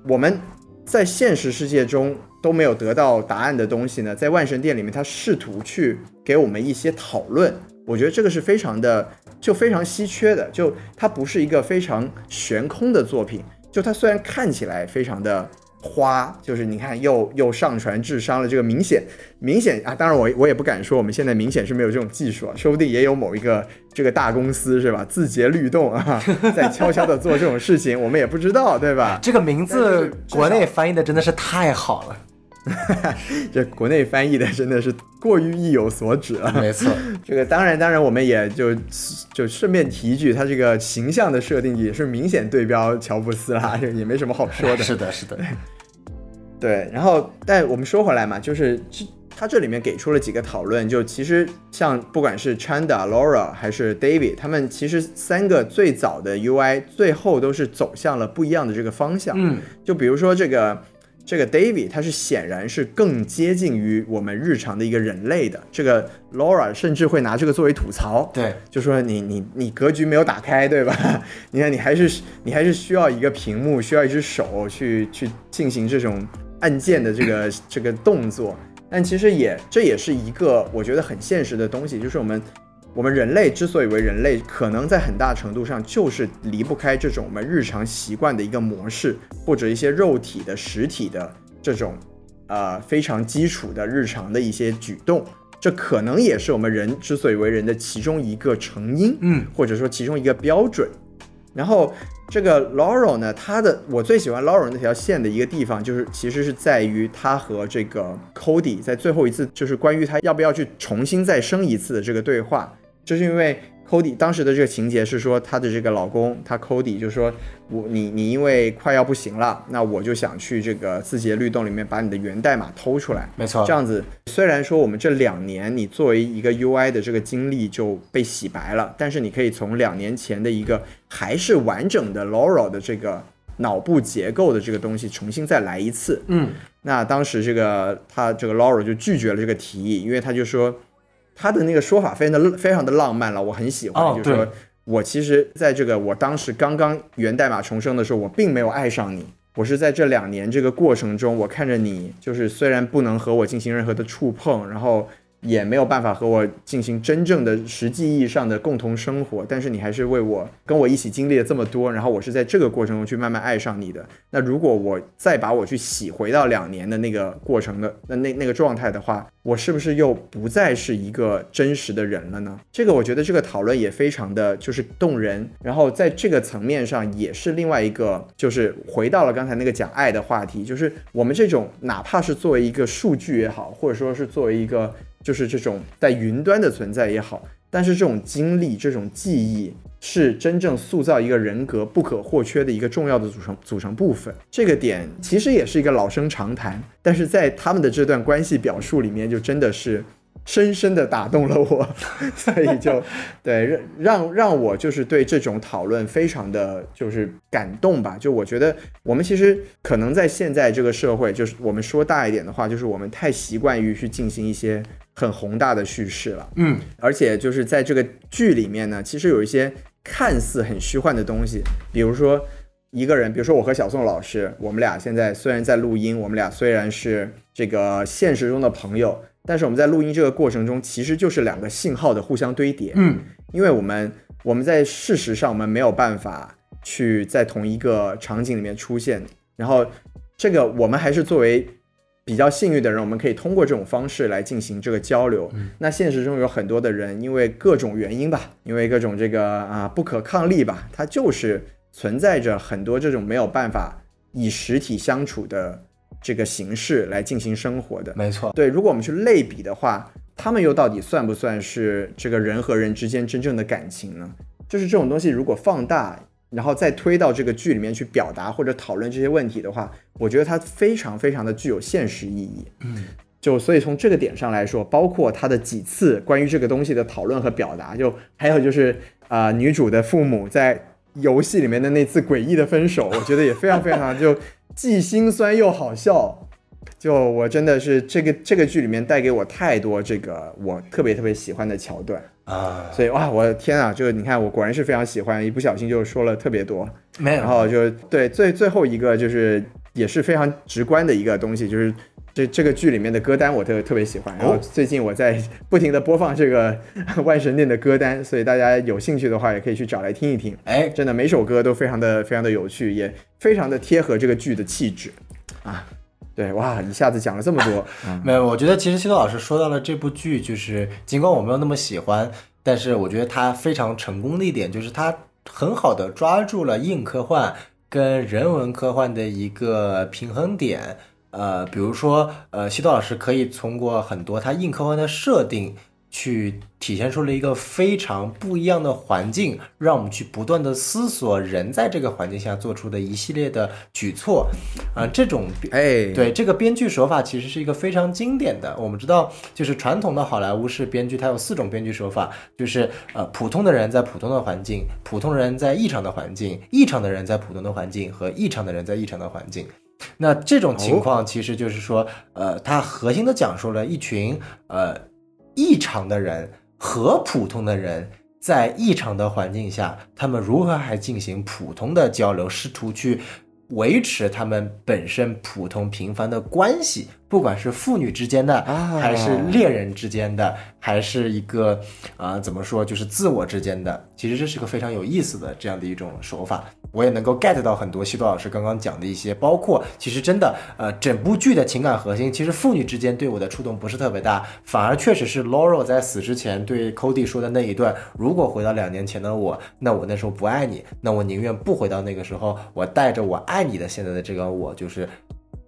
Speaker 1: 我们在现实世界中都没有得到答案的东西呢，在万神殿里面，它试图去给我们一些讨论。我觉得这个是非常的，就非常稀缺的，就它不是一个非常悬空的作品，就它虽然看起来非常的花，就是你看又又上传智商了，这个明显明显啊，当然我我也不敢说我们现在明显是没有这种技术啊，说不定也有某一个这个大公司是吧，字节律动啊，在悄悄的做这种事情，我们也不知道，对吧？
Speaker 2: 这个名字国内翻译的真的是太好了，
Speaker 1: 这国内翻译的真的是过于意有所指了。
Speaker 2: 没错，
Speaker 1: 这个当然，当然，我们也就就顺便提一句，他这个形象的设定也是明显对标乔布斯啦，这 也没什么好说的。
Speaker 2: 是的，是的，
Speaker 1: 对，然后但我们说回来嘛，就是这他这里面给出了几个讨论，就其实像不管是 Chanda、Laura 还是 David，他们其实三个最早的 UI 最后都是走向了不一样的这个方向。
Speaker 2: 嗯，
Speaker 1: 就比如说这个这个 David，他是显然是更接近于我们日常的一个人类的。这个 Laura 甚至会拿这个作为吐槽，
Speaker 2: 对，
Speaker 1: 就说你你你格局没有打开，对吧？你看你还是你还是需要一个屏幕，需要一只手去去进行这种按键的这个这个动作。但其实也这也是一个我觉得很现实的东西，就是我们我们人类之所以为人类，可能在很大程度上就是离不开这种我们日常习惯的一个模式，或者一些肉体的实体的这种呃非常基础的日常的一些举动。这可能也是我们人之所以为人的其中一个成因，
Speaker 2: 嗯，
Speaker 1: 或者说其中一个标准。然后这个 Laurel 呢，他的我最喜欢 Laurel 那条线的一个地方，就是其实是在于他和这个 Cody 在最后一次，就是关于他要不要去重新再生一次的这个对话，就是因为 Cody 当时的这个情节是说，她的这个老公他 Cody 就说我你你因为快要不行了，那我就想去这个字节律动里面把你的源代码偷出来，
Speaker 2: 没错，
Speaker 1: 这样子，虽然说我们这两年你作为一个 UI 的这个经历就被洗白了，但是你可以从两年前的一个还是完整的 Laurel 的这个脑部结构的这个东西重新再来一次。
Speaker 2: 嗯，
Speaker 1: 那当时这个他这个 Laurel 就拒绝了这个提议，因为他就说他的那个说法非常的非常的浪漫了，我很喜欢，
Speaker 2: 哦
Speaker 1: 就是说我其实在这个我当时刚刚源代码重生的时候，我并没有爱上你。我是在这两年这个过程中，我看着你，就是虽然不能和我进行任何的触碰，然后也没有办法和我进行真正的实际意义上的共同生活，但是你还是为我跟我一起经历了这么多，然后我是在这个过程中去慢慢爱上你的。那如果我再把我去洗回到两年的那个过程的那那那个状态的话，我是不是又不再是一个真实的人了呢？这个我觉得这个讨论也非常的就是动人，然后在这个层面上也是另外一个，就是回到了刚才那个讲爱的话题，就是我们这种哪怕是作为一个数据也好，或者说是作为一个就是这种在云端的存在也好，但是这种经历、这种记忆是真正塑造一个人格不可或缺的一个重要的组成组成部分。这个点其实也是一个老生常谈，但是在他们的这段关系表述里面，就真的是深深的打动了我，所以就 对让让让我就是对这种讨论非常的就是感动吧。就我觉得我们其实可能在现在这个社会，就是我们说大一点的话，就是我们太习惯于去进行一些很宏大的叙事了。
Speaker 2: 嗯，
Speaker 1: 而且就是在这个剧里面呢，其实有一些看似很虚幻的东西，比如说一个人，比如说我和小宋老师，我们俩现在虽然在录音，我们俩虽然是这个现实中的朋友，但是我们在录音这个过程中，其实就是两个信号的互相堆叠。
Speaker 2: 嗯，
Speaker 1: 因为我们我们在事实上我们没有办法去在同一个场景里面出现，然后这个我们还是作为比较幸运的人，我们可以通过这种方式来进行这个交流。那现实中有很多的人，因为各种原因吧，因为各种这个啊不可抗力吧，它就是存在着很多这种没有办法以实体相处的这个形式来进行生活的。
Speaker 2: 没错，
Speaker 1: 对，如果我们去类比的话，他们又到底算不算是这个人和人之间真正的感情呢？就是这种东西，如果放大，然后再推到这个剧里面去表达或者讨论这些问题的话，我觉得它非常非常的具有现实意义。
Speaker 2: 嗯，
Speaker 1: 就所以从这个点上来说，包括他的几次关于这个东西的讨论和表达，就还有就是啊、呃女主的父母在游戏里面的那次诡异的分手，我觉得也非常非常就既心酸又好笑。就我真的是这个这个剧里面带给我太多这个我特别特别喜欢的桥段，
Speaker 2: 啊，
Speaker 1: 所以哇，我的天啊，这个你看我果然是非常喜欢，一不小心就说了特别多。
Speaker 2: 没有，
Speaker 1: 然后就对最最后一个就是也是非常直观的一个东西，就是这这个剧里面的歌单我特特别喜欢。然后最近我在 不停的播放这个 万神殿的歌单，所以大家有兴趣的话也可以去找来听一听。
Speaker 2: 哎，
Speaker 1: 真的每首歌都非常的非常的有趣，也非常的贴合这个剧的气质。啊，对，哇，一下子讲了这么多，嗯
Speaker 2: 没有，我觉得其实西多老师说到了这部剧，就是尽管我没有那么喜欢，但是我觉得他非常成功的一点就是他很好的抓住了硬科幻跟人文科幻的一个平衡点。呃，比如说，呃，西多老师可以通过很多他硬科幻的设定。去体现出了一个非常不一样的环境，让我们去不断的思索人在这个环境下做出的一系列的举措，啊、这种
Speaker 1: 哎，
Speaker 2: 对这个编剧手法其实是一个非常经典的。我们知道，就是传统的好莱坞式编剧，它有四种编剧手法，就是呃，普通的人在普通的环境，普通人在异常的环境，异常的人在普通的环境和异常的人在异常的环境。那这种情况其实就是说，呃，它核心的讲述了一群呃异常的人和普通的人在异常的环境下，他们如何还进行普通的交流，试图去维持他们本身普通平凡的关系，不管是父女之间的，
Speaker 1: 啊
Speaker 2: 还是恋人之间的，还是一个啊、怎么说，就是自我之间的。其实这是个非常有意思的这样的一种手法。我也能够 get 到很多西多老师刚刚讲的一些，包括其实真的，呃，整部剧的情感核心，其实父女之间对我的触动不是特别大，反而确实是 Laurel 在死之前对 Cody 说的那一段：如果回到两年前的我，那我那时候不爱你，那我宁愿不回到那个时候，我带着我爱你的现在的这个我，就是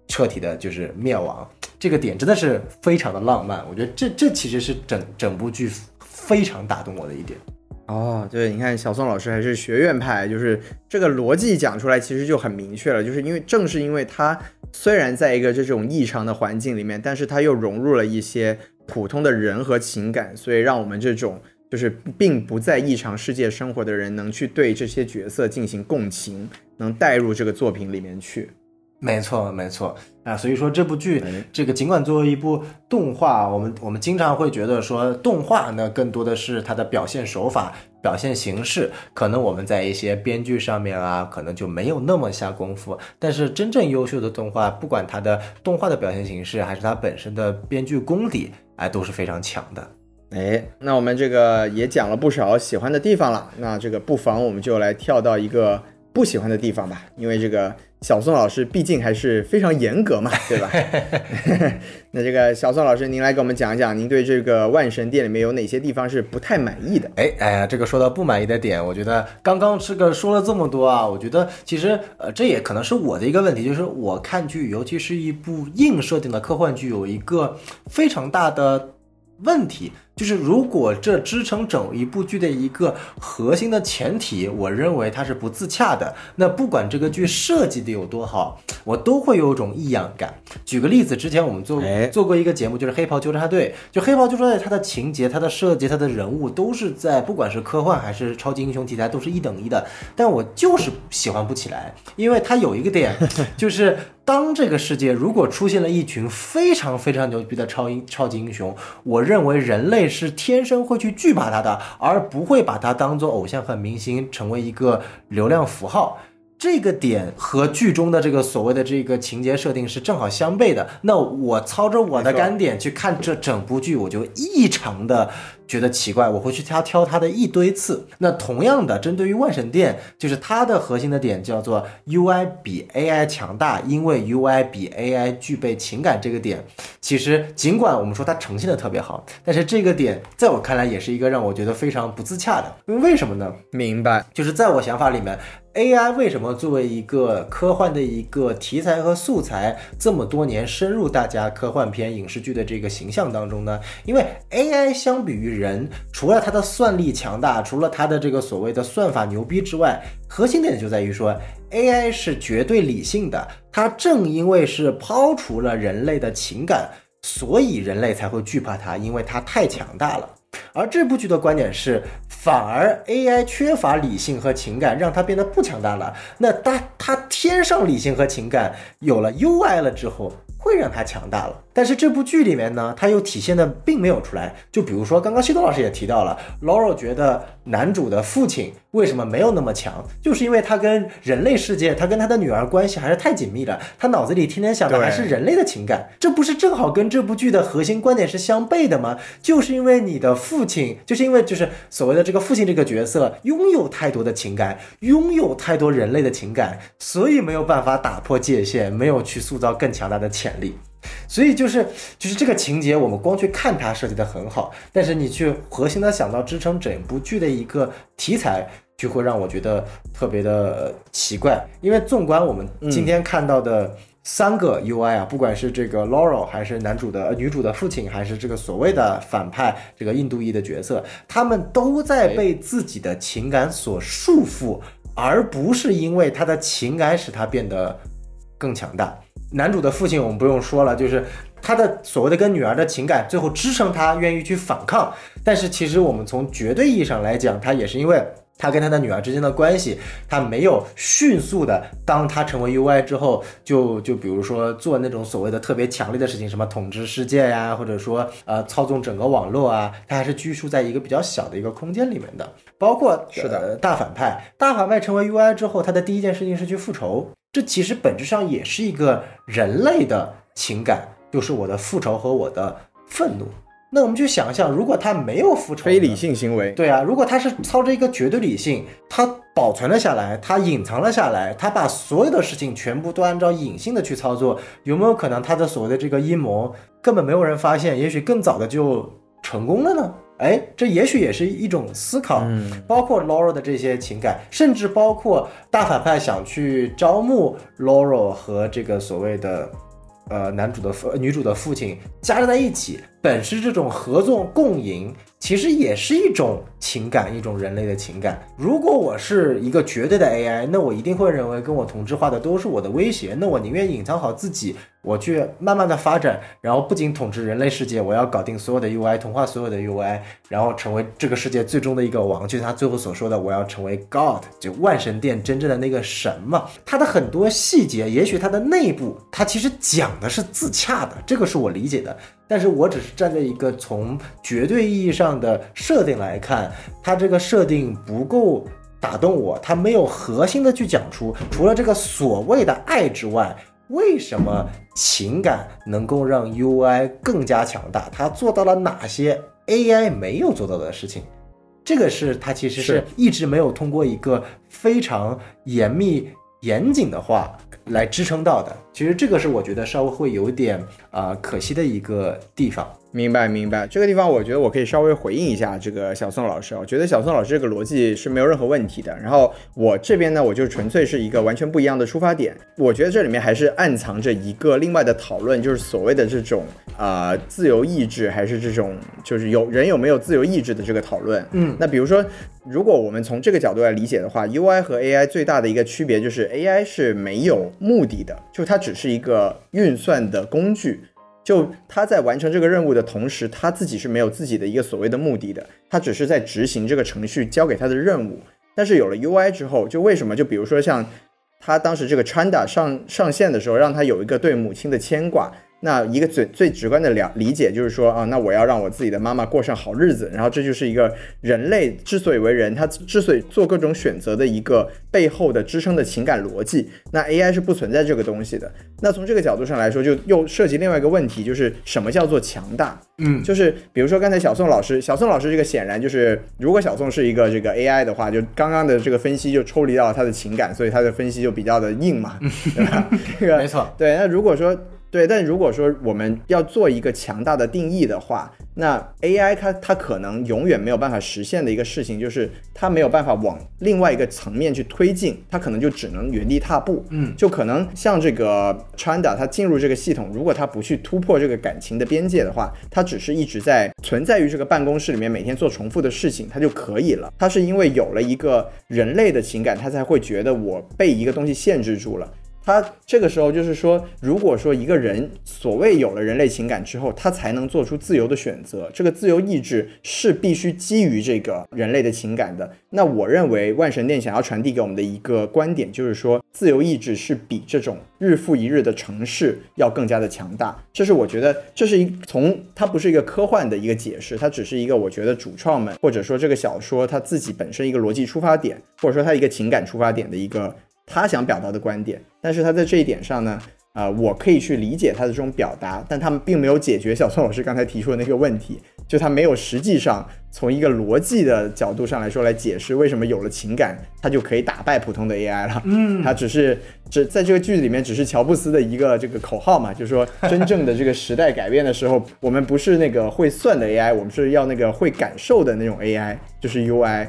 Speaker 2: 彻底的就是灭亡。这个点真的是非常的浪漫，我觉得这这其实是整整部剧非常打动我的一点。
Speaker 1: 哦，对，你看小宋老师还是学院派，就是这个逻辑讲出来其实就很明确了，就是因为正是因为他虽然在一个这种异常的环境里面，但是他又融入了一些普通的人和情感，所以让我们这种就是并不在异常世界生活的人能去对这些角色进行共情，能带入这个作品里面去。
Speaker 2: 没错，没错啊，所以说这部剧
Speaker 1: 哎，
Speaker 2: 这个尽管作为一部动画，我们我们经常会觉得说动画呢更多的是它的表现手法、表现形式，可能我们在一些编剧上面啊，可能就没有那么下功夫。但是真正优秀的动画，不管它的动画的表现形式，还是它本身的编剧功底，哎，都是非常强的。
Speaker 1: 哎，那我们这个也讲了不少喜欢的地方了，那这个不妨我们就来跳到一个不喜欢的地方吧，因为这个小宋老师毕竟还是非常严格嘛，对吧？那这个小宋老师，您来给我们讲一讲，您对这个万神殿里面有哪些地方是不太满意的？
Speaker 2: 哎哎呀，这个说到不满意的点，我觉得刚刚这个说了这么多啊，我觉得其实呃，这也可能是我的一个问题，就是我看剧，尤其是一部硬设定的科幻剧，有一个非常大的问题，就是如果这支撑整一部剧的一个核心的前提，我认为它是不自洽的，那不管这个剧设计的有多好，我都会有一种异样感。举个例子，之前我们做
Speaker 1: 哎
Speaker 2: 做过一个节目，就是《黑袍纠察队》，就《黑袍纠察队》它的情节、它的设计、它的人物都是在不管是科幻还是超级英雄题材都是一等一的，但我就是喜欢不起来，因为它有一个点，就是当这个世界如果出现了一群非常非常牛逼的超英超级英雄，我认为人类是天生会去惧怕他的，而不会把他当做偶像和明星，成为一个流量符号。这个点和剧中的这个所谓的这个情节设定是正好相悖的。那我操着我的干点去看这整部剧，我就异常的觉得奇怪，我会去挑挑它的一堆刺。那同样的，针对于万神殿，就是它的核心的点叫做 UI 比 AI 强大，因为 UI 比 AI 具备情感这个点，其实尽管我们说它呈现的特别好，但是这个点在我看来也是一个让我觉得非常不自洽的。因为为什么呢？
Speaker 1: 明白？
Speaker 2: 就是在我想法里面，AI 为什么作为一个科幻的一个题材和素材，这么多年深入大家科幻片影视剧的这个形象当中呢？因为 AI 相比于人，除了它的算力强大，除了它的这个所谓的算法牛逼之外，核心点就在于说，AI 是绝对理性的，它正因为是抛除了人类的情感，所以人类才会惧怕它，因为它太强大了。而这部剧的观点是，反而 AI 缺乏理性和情感，让它变得不强大了。那它它添上理性和情感，有了 UI 了之后，会让他强大了。但是这部剧里面呢，他又体现的并没有出来。就比如说，刚刚西多老师也提到了，Laura 觉得男主的父亲为什么没有那么强，就是因为他跟人类世界，他跟他的女儿关系还是太紧密了，他脑子里天天想的还是人类的情感，这不是正好跟这部剧的核心观点是相悖的吗？就是因为你的父亲，就是因为就是所谓的这个父亲这个角色拥有太多的情感，拥有太多人类的情感，所以没有办法打破界限，没有去塑造更强大的潜力。所以就是就是这个情节，我们光去看它设计的很好，但是你去核心的想到支撑整部剧的一个题材，就会让我觉得特别的呃奇怪。因为纵观我们今天看到的三个 UI 啊，不管是这个 Laurel 还是男主的、呃女主的父亲，还是这个所谓的反派这个印度裔的角色，他们都在被自己的情感所束缚，而不是因为他的情感使他变得更强大。男主的父亲我们不用说了，就是他的所谓的跟女儿的情感，最后支撑他愿意去反抗。但是其实我们从绝对意义上来讲，他也是因为他跟他的女儿之间的关系，他没有迅速的，当他成为 UI 之后，就就比如说做那种所谓的特别强烈的事情，什么统治世界呀，或者说呃操纵整个网络啊，他还是拘束在一个比较小的一个空间里面的。包括
Speaker 1: 是的
Speaker 2: 呃大反派，大反派成为 UI 之后，他的第一件事情是去复仇，这其实本质上也是一个人类的情感，就是我的复仇和我的愤怒。那我们去想象，如果他没有复仇，
Speaker 1: 非理。性行为。
Speaker 2: 对啊，如果他是操着一个绝对理性，他保存了下来，他隐藏了下来，他把所有的事情全部都按照隐性的去操作，有没有可能他的所谓的这个阴谋根本没有人发现，也许更早的就成功了呢？哎，这也许也是一种思考。
Speaker 1: 嗯，
Speaker 2: 包括 Laura 的这些情感，甚至包括大反派想去招募 Laura 和这个所谓的呃男主的父、呃女主的父亲加在一起，本是这种合作共赢，其实也是一种情感，一种人类的情感。如果我是一个绝对的 AI，那我一定会认为跟我同质化的都是我的威胁，那我宁愿隐藏好自己，我去慢慢的发展，然后不仅统治人类世界，我要搞定所有的 UI，同化所有的 UI，然后成为这个世界最终的一个王，就像他最后所说的，我要成为 God，就万神殿真正的那个神嘛。他的很多细节，也许他的内部，他其实讲的是自洽的，这个是我理解的。但是我只是站在一个从绝对意义上的设定来看，它这个设定不够打动我，它没有核心的去讲出，除了这个所谓的爱之外，为什么情感能够让 UI 更加强大？它做到了哪些 AI 没有做到的事情？这个是它其实是
Speaker 1: 是
Speaker 2: 一直没有通过一个非常严密严谨的话来支撑到的。其实这个是我觉得稍微会有点啊、呃可惜的一个地方。
Speaker 1: 明白明白，这个地方我觉得我可以稍微回应一下这个小宋老师啊，我觉得小宋老师这个逻辑是没有任何问题的。然后我这边呢，我就纯粹是一个完全不一样的出发点。我觉得这里面还是暗藏着一个另外的讨论，就是所谓的这种啊、呃自由意志，还是这种就是有人有没有自由意志的这个讨论。
Speaker 2: 嗯，
Speaker 1: 那比如说，如果我们从这个角度来理解的话，UI 和 AI 最大的一个区别就是 AI 是没有目的的，就它只是一个运算的工具。就他在完成这个任务的同时，他自己是没有自己的一个所谓的目的的，他只是在执行这个程序交给他的任务。但是有了 UI 之后，就为什么？就比如说像他当时这个 Chanda 上上线的时候，让他有一个对母亲的牵挂。那一个最最直观的了理解就是说啊，那我要让我自己的妈妈过上好日子，然后这就是一个人类之所以为人，他之所以做各种选择的一个背后的支撑的情感逻辑。那 AI 是不存在这个东西的。那从这个角度上来说，就又涉及另外一个问题，就是什么叫做强大？
Speaker 2: 嗯
Speaker 1: 就是比如说刚才小宋老师，小宋老师这个显然就是，如果小宋是一个这个 AI 的话，就刚刚的这个分析就抽离到了他的情感，所以他的分析就比较的硬嘛，对吧？这个
Speaker 2: 没错，
Speaker 1: 对，那如果说对，但如果说我们要做一个强大的定义的话，那 AI 它它可能永远没有办法实现的一个事情，就是它没有办法往另外一个层面去推进，它可能就只能原地踏步。
Speaker 2: 嗯，
Speaker 1: 就可能像这个 Chanda，它进入这个系统，如果它不去突破这个感情的边界的话，它只是一直在存在于这个办公室里面，每天做重复的事情，它就可以了。它是因为有了一个人类的情感，它才会觉得我被一个东西限制住了。他这个时候就是说，如果说一个人所谓有了人类情感之后，他才能做出自由的选择，这个自由意志是必须基于这个人类的情感的。那我认为万神殿想要传递给我们的一个观点，就是说自由意志是比这种日复一日的城市要更加的强大。这是我觉得这是一从它不是一个科幻的一个解释，它只是一个我觉得主创们或者说这个小说它自己本身一个逻辑出发点，或者说它一个情感出发点的一个他想表达的观点。但是他在这一点上呢，啊、我可以去理解他的这种表达，但他们并没有解决小宋老师刚才提出的那个问题，就他没有实际上从一个逻辑的角度上来说来解释为什么有了情感，他就可以打败普通的 AI 了。嗯，他只是只在这个句子里面只是乔布斯的一个这个口号嘛，就是说真正的这个时代改变的时候，我们不是那个会算的 AI，我们是要那个会感受的那种 AI，就是 UI。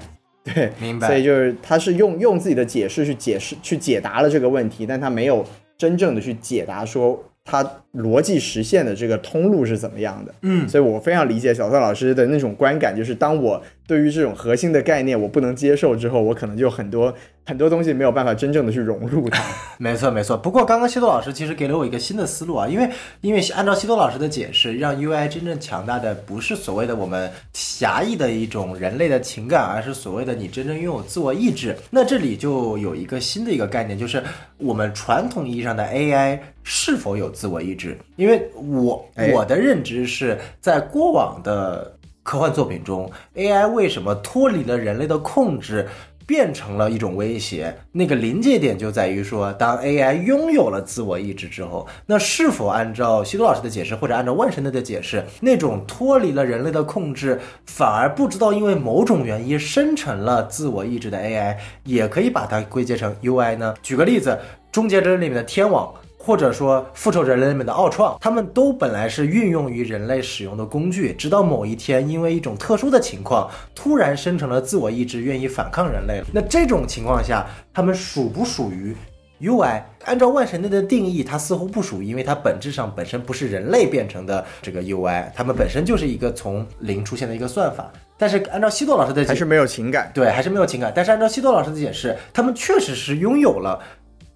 Speaker 1: 对，
Speaker 2: 明白
Speaker 1: 所以就是他是用用自己的解释去解释去解答了这个问题，但他没有真正的去解答说他逻辑实现的这个通路是怎么样的。
Speaker 2: 嗯
Speaker 1: 所以我非常理解小宋老师的那种观感，就是当我对于这种核心的概念我不能接受之后，我可能就很多很多东西没有办法真正的去融入它。
Speaker 2: 没错没错，不过刚刚西多老师其实给了我一个新的思路啊，因为因为按照西多老师的解释，让 UI 真正强大的不是所谓的我们狭义的一种人类的情感，而是所谓的你真正拥有自我意志。那这里就有一个新的一个概念，就是我们传统意义上的 AI 是否有自我意志？因为我
Speaker 1: 哎
Speaker 2: 我的认知是在过往的科幻作品中，AI 为什么脱离了人类的控制，变成了一种威胁？那个临界点就在于说，当 AI 拥有了自我意志之后，那是否按照西多老师的解释，或者按照万神的的解释，那种脱离了人类的控制，反而不知道因为某种原因生成了自我意志的 AI，也可以把它归结成 UI 呢？举个例子，《终结者》里面的天网。或者说《复仇者联盟》里面的奥创，他们都本来是运用于人类使用的工具，直到某一天因为一种特殊的情况，突然生成了自我意志，愿意反抗人类了。那这种情况下，他们属不属于 UI？按照万神殿的定义，它似乎不属于，因为它本质上本身不是人类变成的这个 UI，他们本身就是一个从零出现的一个算法。但是按照西多老师的解
Speaker 1: 还是没有情感。
Speaker 2: 对，还是没有情感。但是按照西多老师的解释，他们确实是拥有了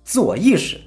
Speaker 2: 自我意识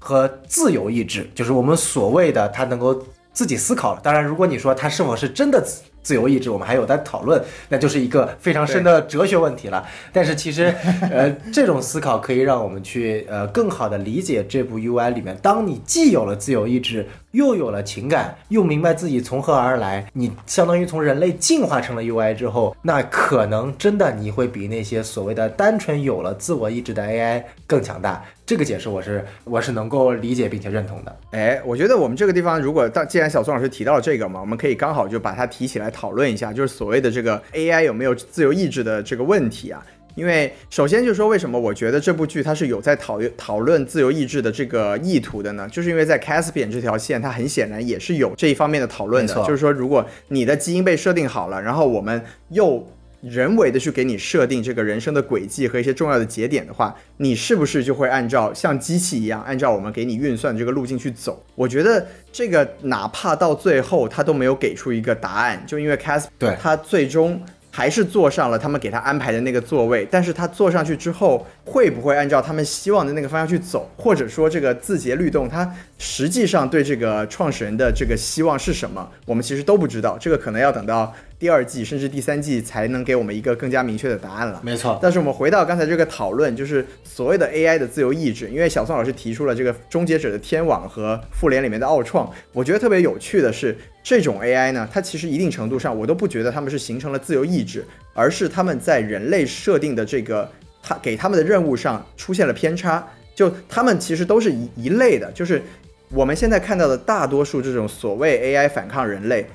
Speaker 2: 和自由意志，就是我们所谓的他能够自己思考了。当然，如果你说他是否是真的自自由意志，我们还有待讨论，那就是一个非常深的哲学问题了。但是其实，呃，这种思考可以让我们去呃更好的理解这部 UI 里面，当你既有了自由意志，又有了情感，又明白自己从何而来，你相当于从人类进化成了 UI 之后，那可能真的你会比那些所谓的单纯有了自我意志的 AI 更强大。这个解释我是我是能够理解并且认同的。
Speaker 1: 哎，我觉得我们这个地方，如果当既然小宋老师提到了这个嘛，我们可以刚好就把它提起来讨论一下，就是所谓的这个 AI 有没有自由意志的这个问题啊。因为首先就是说，为什么我觉得这部剧它是有在讨论讨论自由意志的这个意图的呢？就是因为在 Caspian 这条线，它很显然也是有这一方面的讨论的就是说，如果你的基因被设定好了，然后我们又人为的去给你设定这个人生的轨迹和一些重要的节点的话，你是不是就会按照像机器一样，按照我们给你运算这个路径去走？我觉得这个哪怕到最后他都没有给出一个答案，就因为 Cas
Speaker 2: 对
Speaker 1: 他最终。还是坐上了他们给他安排的那个座位，但是他坐上去之后，会不会按照他们希望的那个方向去走，或者说这个字节律动，它实际上对这个创始人的这个希望是什么，我们其实都不知道。这个可能要等到第二季甚至第三季才能给我们一个更加明确的答案了。
Speaker 2: 没错，
Speaker 1: 但是我们回到刚才这个讨论，就是所谓的 AI 的自由意志，因为小宋老师提出了这个终结者的天网和复联里面的奥创，我觉得特别有趣的是，这种 AI 呢，它其实一定程度上我都不觉得他们是形成了自由意志，而是他们在人类设定的这个他给他们的任务上出现了偏差，就他们其实都是一一类的，就是我们现在看到的大多数这种所谓 AI 反抗人类，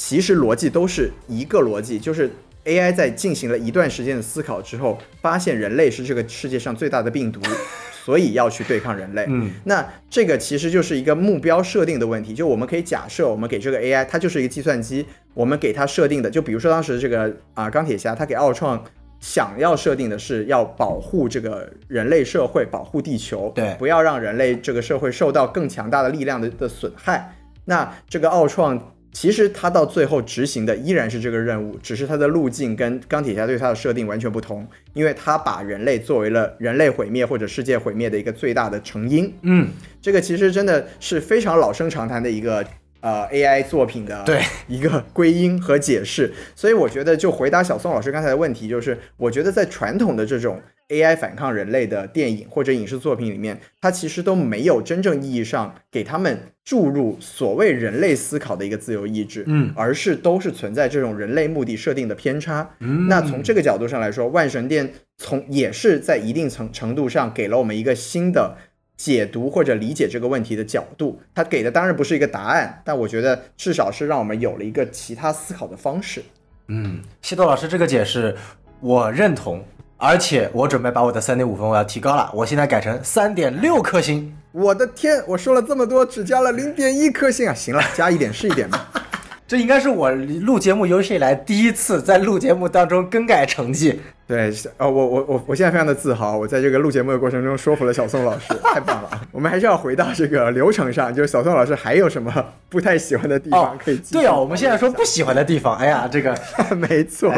Speaker 1: 其实逻辑都是一个逻辑，就是 AI 在进行了一段时间的思考之后，发现人类是这个世界上最大的病毒，所以要去对抗人类。
Speaker 2: 嗯，
Speaker 1: 那这个其实就是一个目标设定的问题。就我们可以假设，我们给这个 AI，它就是一个计算机，我们给它设定的，就比如说当时这个啊钢铁侠，他给奥创想要设定的是要保护这个人类社会，保护地球，
Speaker 2: 对
Speaker 1: 不要让人类这个社会受到更强大的力量的的损害。那这个奥创其实他到最后执行的依然是这个任务，只是他的路径跟钢铁侠对他的设定完全不同，因为他把人类作为了人类毁灭或者世界毁灭的一个最大的成因。
Speaker 2: 嗯，
Speaker 1: 这个其实真的是非常老生常谈的一个呃 AI 作品的
Speaker 2: 对
Speaker 1: 一个归因和解释。所以我觉得，就回答小宋老师刚才的问题，就是我觉得在传统的这种 AI 反抗人类的电影或者影视作品里面，它其实都没有真正意义上给他们注入所谓人类思考的一个自由意志，
Speaker 2: 嗯，
Speaker 1: 而是都是存在这种人类目的设定的偏差。嗯，那从这个角度上来说，万神殿从也是在一定程程度上给了我们一个新的解读或者理解这个问题的角度。它给的当然不是一个答案，但我觉得至少是让我们有了一个其他思考的方式。
Speaker 2: 嗯，西多老师这个解释我认同，而且我准备把我的三点五分我要提高了，我现在改成三点六颗星。
Speaker 1: 我的天，我说了这么多，只加了零点一颗星啊！行了，加一点是一点吧。
Speaker 2: 这应该是我录节目有史以来第一次在录节目当中更改成绩。
Speaker 1: 对，是呃，我我我我现在非常的自豪，我在这个录节目的过程中说服了小宋老师，太棒了。我们还是要回到这个流程上，就是小宋老师还有什么不太喜欢的地方可以
Speaker 2: 对啊，我们现在说不喜欢的地方，哎呀，这个
Speaker 1: 没错，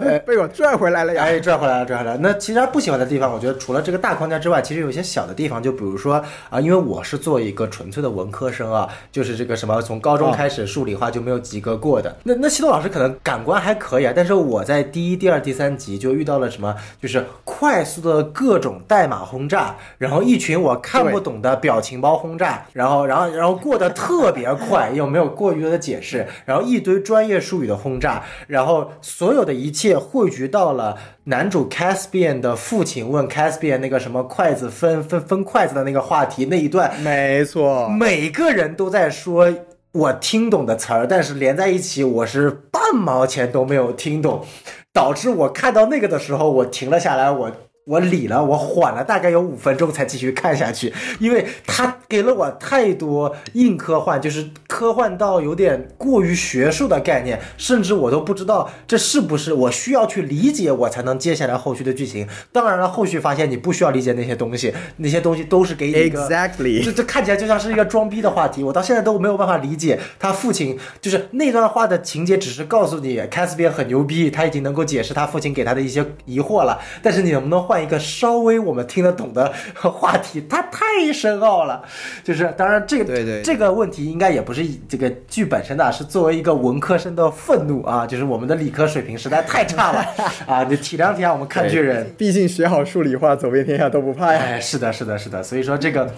Speaker 2: 哎
Speaker 1: 被我拽回来了呀。
Speaker 2: 哎，拽回来了，拽回来了。那其实不喜欢的地方，我觉得除了这个大框架之外，其实有一些小的地方，就比如说啊、因为我是做一个纯粹的文科生啊，就是这个什么从高中开始数理化就没有及格过的。那那西多老师可能感官还可以啊，但是我在第一、第二、第三集就遇到了什么，就是快速的各种代码轰炸，然后一群我看不懂的表情包轰炸，然后然后然后过得特别快，又没有过于多的解释，然后一堆专业术语的轰炸，然后所有的一切汇聚到了男主 Caspian 的父亲问 Caspian 那个什么筷子分分分筷子的那个话题那一段，
Speaker 1: 没错，
Speaker 2: 每个人都在说我听懂的词儿，但是连在一起我是半毛钱都没有听懂，导致我看到那个的时候，我停了下来，我。我理了，我缓了大概有五分钟才继续看下去，因为他给了我太多硬科幻，就是科幻到有点过于学术的概念，甚至我都不知道这是不是我需要去理解我才能接下来后续的剧情。当然了，后续发现你不需要理解那些东西，那些东西都是给你一个
Speaker 1: Exactly
Speaker 2: 这这看起来就像是一个装逼的话题，我到现在都没有办法理解他父亲就是那段话的情节，只是告诉你开斯边很牛逼，他已经能够解释他父亲给他的一些疑惑了。但是你能不能换一个稍微我们听得懂的话题？它太深奥了。就是当然这个
Speaker 1: 对对
Speaker 2: 这个问题应该也不是这个剧本身的，是作为一个文科生的愤怒啊，就是我们的理科水平实在太差了 啊！你体谅体谅我们看剧人。
Speaker 1: 毕竟学好数理化，走遍天下都不怕呀。
Speaker 2: 哎，是的，是的，是的，所以说这个。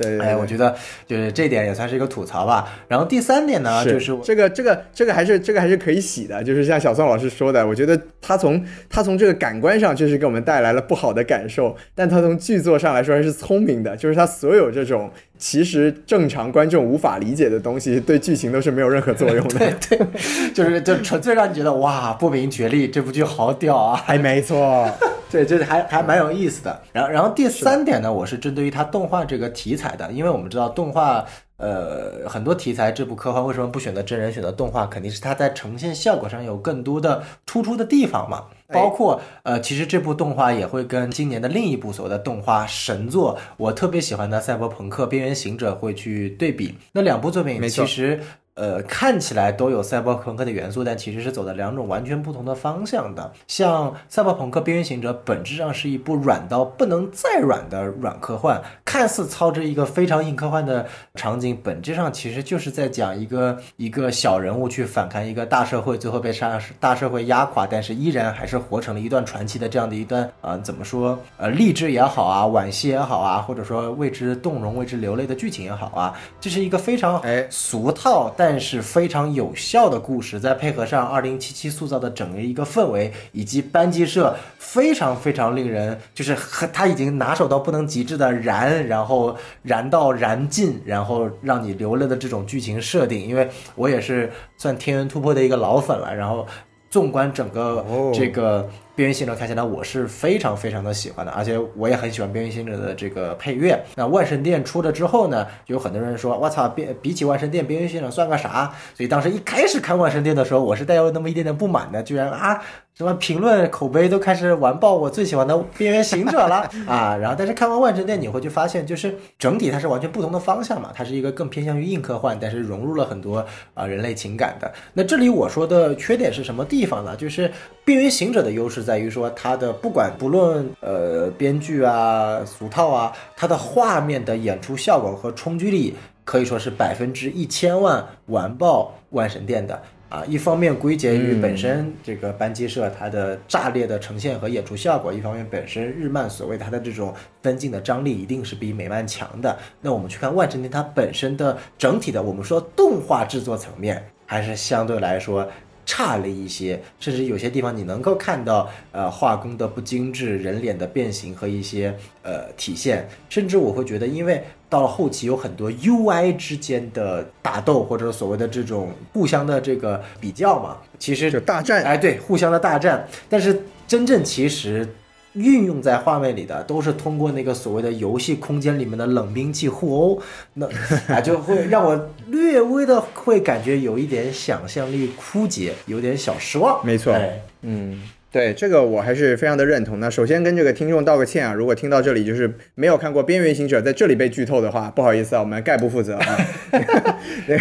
Speaker 1: 对对对
Speaker 2: 哎，我觉得就是这点也算是一个吐槽吧。然后第三点呢，就是
Speaker 1: 这个这个这个还是这个还是可以洗的，就是像小宋老师说的，我觉得他从他从这个感官上确实给我们带来了不好的感受，但他从剧作上来说还是聪明的，就是他所有这种其实正常观众无法理解的东西，对剧情都是没有任何作用的。
Speaker 2: 对对，就是就纯粹让你觉得哇，不明觉厉，这部剧好屌啊！
Speaker 1: 还，没错，
Speaker 2: 对，就是还还蛮有意思的。然后，然后第三点呢，我是针对于它动画这个题材的，因为我们知道动画，呃，很多题材这部科幻为什么不选择真人，选择动画，肯定是它在呈现效果上有更多的突出的地方嘛。包括呃，其实这部动画也会跟今年的另一部所谓的动画神作，我特别喜欢的《赛博朋克：边缘行者》会去对比。那两部作品其实。呃，看起来都有赛博朋克的元素，但其实是走的两种完全不同的方向的。像《赛博朋克：边缘行者》本质上是一部软到不能再软的软科幻，看似操着一个非常硬科幻的场景，本质上其实就是在讲一个一个小人物去反抗一个大社会，最后被杀大社会压垮，但是依然还是活成了一段传奇的这样的一段啊、呃怎么说呃励志也好啊，惋惜也好啊，或者说为之动容、为之流泪的剧情也好啊，这是一个非常
Speaker 1: 哎
Speaker 2: 俗套但是非常有效的故事，再配合上二零七七塑造的整个一个氛围，以及班级社非常非常令人就是很他已经拿手到不能极致的燃，然后燃到燃尽，然后让你流泪的这种剧情设定，因为我也是算天元突破的一个老粉了，然后。纵观整个
Speaker 1: 哦
Speaker 2: 这个边缘行者看起来，我是非常非常的喜欢的，而且我也很喜欢边缘行者的这个配乐。那万神殿出了之后呢，就有很多人说：“我操，边比起万神殿，边缘行者算个啥？”所以当时一开始看万神殿的时候，我是带有那么一点点不满的，居然啊，什么评论口碑都开始完爆我最喜欢的《边缘行者》了 啊。然后，但是看完万神殿，你会去发现，就是整体它是完全不同的方向嘛，它是一个更偏向于硬科幻，但是融入了很多啊、人类情感的。那这里我说的缺点是什么地方呢？就是《边缘行者》的优势在于说，它的不管不论呃编剧啊、俗套啊，它的画面的演出效果和冲击力可以说是百分之一千万完爆万神殿的。啊，一方面归结于本身这个班机社它的炸裂的呈现和演出效果，一方面本身日漫所谓它的这种分镜的张力一定是比美漫强的。那我们去看万神殿，它本身的整体的我们说动画制作层面还是相对来说差了一些，甚至有些地方你能够看到呃画工的不精致、人脸的变形和一些呃体现，甚至我会觉得，因为到了后期有很多 UI 之间的打斗或者所谓的这种互相的这个比较嘛，其实
Speaker 1: 就大战。
Speaker 2: 哎，对，互相的大战，但是真正其实运用在画面里的，都是通过那个所谓的游戏空间里面的冷兵器互殴，那啊 就会让我略微的会感觉有一点想象力枯竭，有点小失望。
Speaker 1: 没错。
Speaker 2: 哎。
Speaker 1: 嗯，对这个我还是非常的认同。那首先跟这个听众道个歉啊，如果听到这里就是没有看过《边缘行者》在这里被剧透的话，不好意思啊，我们概不负责啊。对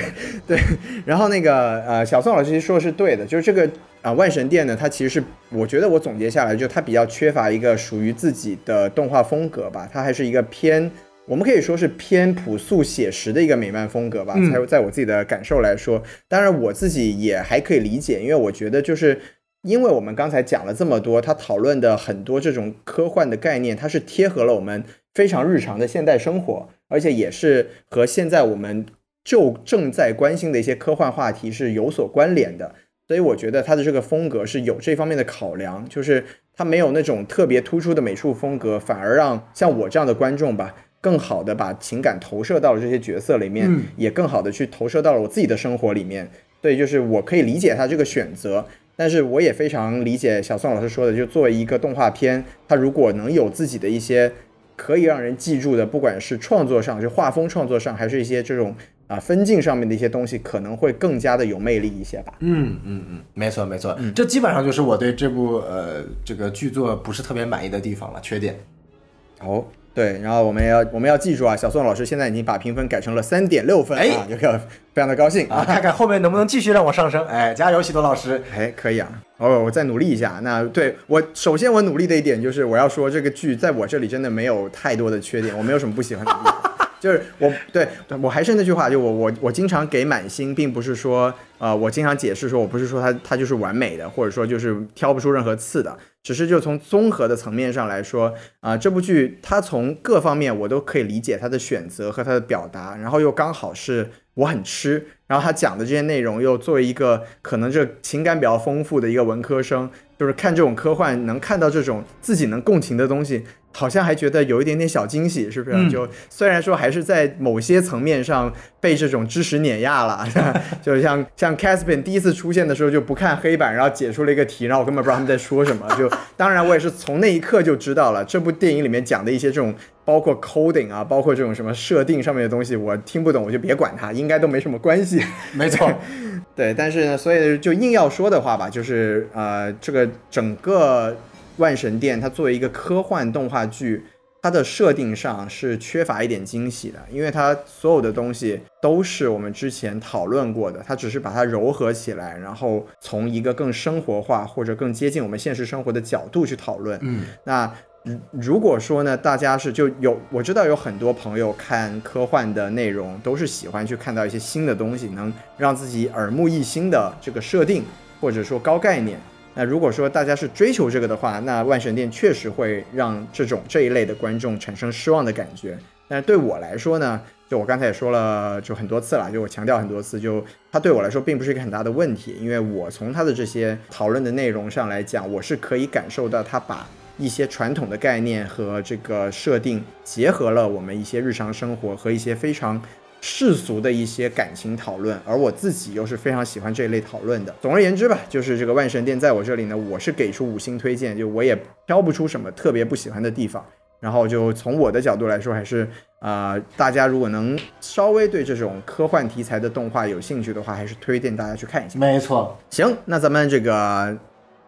Speaker 1: 对，然后那个呃，小宋老师其实说的是对的，就是这个啊、万神殿呢，它其实是我觉得我总结下来，就它比较缺乏一个属于自己的动画风格吧，它还是一个偏。我们可以说是偏朴素写实的一个美漫风格吧，
Speaker 2: 嗯
Speaker 1: 在在我自己的感受来说，当然我自己也还可以理解，因为我觉得就是因为我们刚才讲了这么多，他讨论的很多这种科幻的概念，它是贴合了我们非常日常的现代生活，而且也是和现在我们就正在关心的一些科幻话题是有所关联的。所以我觉得他的这个风格是有这方面的考量，就是他没有那种特别突出的美术风格，反而让像我这样的观众吧，更好的把情感投射到了这些角色里面，
Speaker 2: 嗯
Speaker 1: 也更好的去投射到了我自己的生活里面。对，就是我可以理解他这个选择，但是我也非常理解小宋老师说的，就作为一个动画片，它如果能有自己的一些可以让人记住的，不管是创作上，就画风创作上，还是一些这种啊分镜上面的一些东西，可能会更加的有魅力一些吧。
Speaker 2: 嗯嗯嗯，没错没错，这基本上就是我对这部呃这个剧作不是特别满意的地方了，缺点。
Speaker 1: 哦，对，然后我们要我们要记住啊，小宋老师现在已经把评分改成了三点六分
Speaker 2: 哎
Speaker 1: 啊，这个非常的高兴
Speaker 2: 啊，看看后面能不能继续让我上升。哎，加油，喜多老师。
Speaker 1: 哎，可以啊，哦，我再努力一下。那对我首先我努力的一点就是我要说这个剧在我这里真的没有太多的缺点，我没有什么不喜欢的地方。就是我对我还是那句话，就我我我经常给满星，并不是说呃我经常解释说我不是说它它就是完美的，或者说就是挑不出任何刺的，只是就从综合的层面上来说啊、这部剧它从各方面我都可以理解它的选择和它的表达，然后又刚好是我很吃，然后他讲的这些内容又作为一个可能这情感比较丰富的一个文科生，就是看这种科幻能看到这种自己能共情的东西，好像还觉得有一点点小惊喜，是不是？
Speaker 2: 嗯
Speaker 1: 就虽然说还是在某些层面上被这种知识碾压了，就像像 Caspian 第一次出现的时候就不看黑板，然后解出了一个题，然后我根本不知道他们在说什么。就当然我也是从那一刻就知道了，这部电影里面讲的一些这种包括 coding 啊，包括这种什么设定上面的东西，我听不懂我就别管它，应该都没什么关系。
Speaker 2: 没错，
Speaker 1: 对，但是呢，所以就硬要说的话吧，就是呃，这个整个万神殿它作为一个科幻动画剧，它的设定上是缺乏一点惊喜的，因为它所有的东西都是我们之前讨论过的，它只是把它糅合起来，然后从一个更生活化或者更接近我们现实生活的角度去讨论。
Speaker 2: 嗯，
Speaker 1: 那如如果说呢，大家是就有我知道有很多朋友看科幻的内容，都是喜欢去看到一些新的东西，能让自己耳目一新的这个设定，或者说高概念。那如果说大家是追求这个的话，那万神殿确实会让这种这一类的观众产生失望的感觉。但是对我来说呢，就我刚才也说了，就很多次了，就我强调很多次，就它对我来说并不是一个很大的问题，因为我从它的这些讨论的内容上来讲，我是可以感受到它把一些传统的概念和这个设定结合了我们一些日常生活和一些非常世俗的一些感情讨论，而我自己又是非常喜欢这一类讨论的。总而言之吧，就是这个万神殿在我这里呢，我是给出五星推荐，就我也挑不出什么特别不喜欢的地方。然后就从我的角度来说，还是啊、呃大家如果能稍微对这种科幻题材的动画有兴趣的话，还是推荐大家去看一下。
Speaker 2: 没错。
Speaker 1: 行，那咱们这个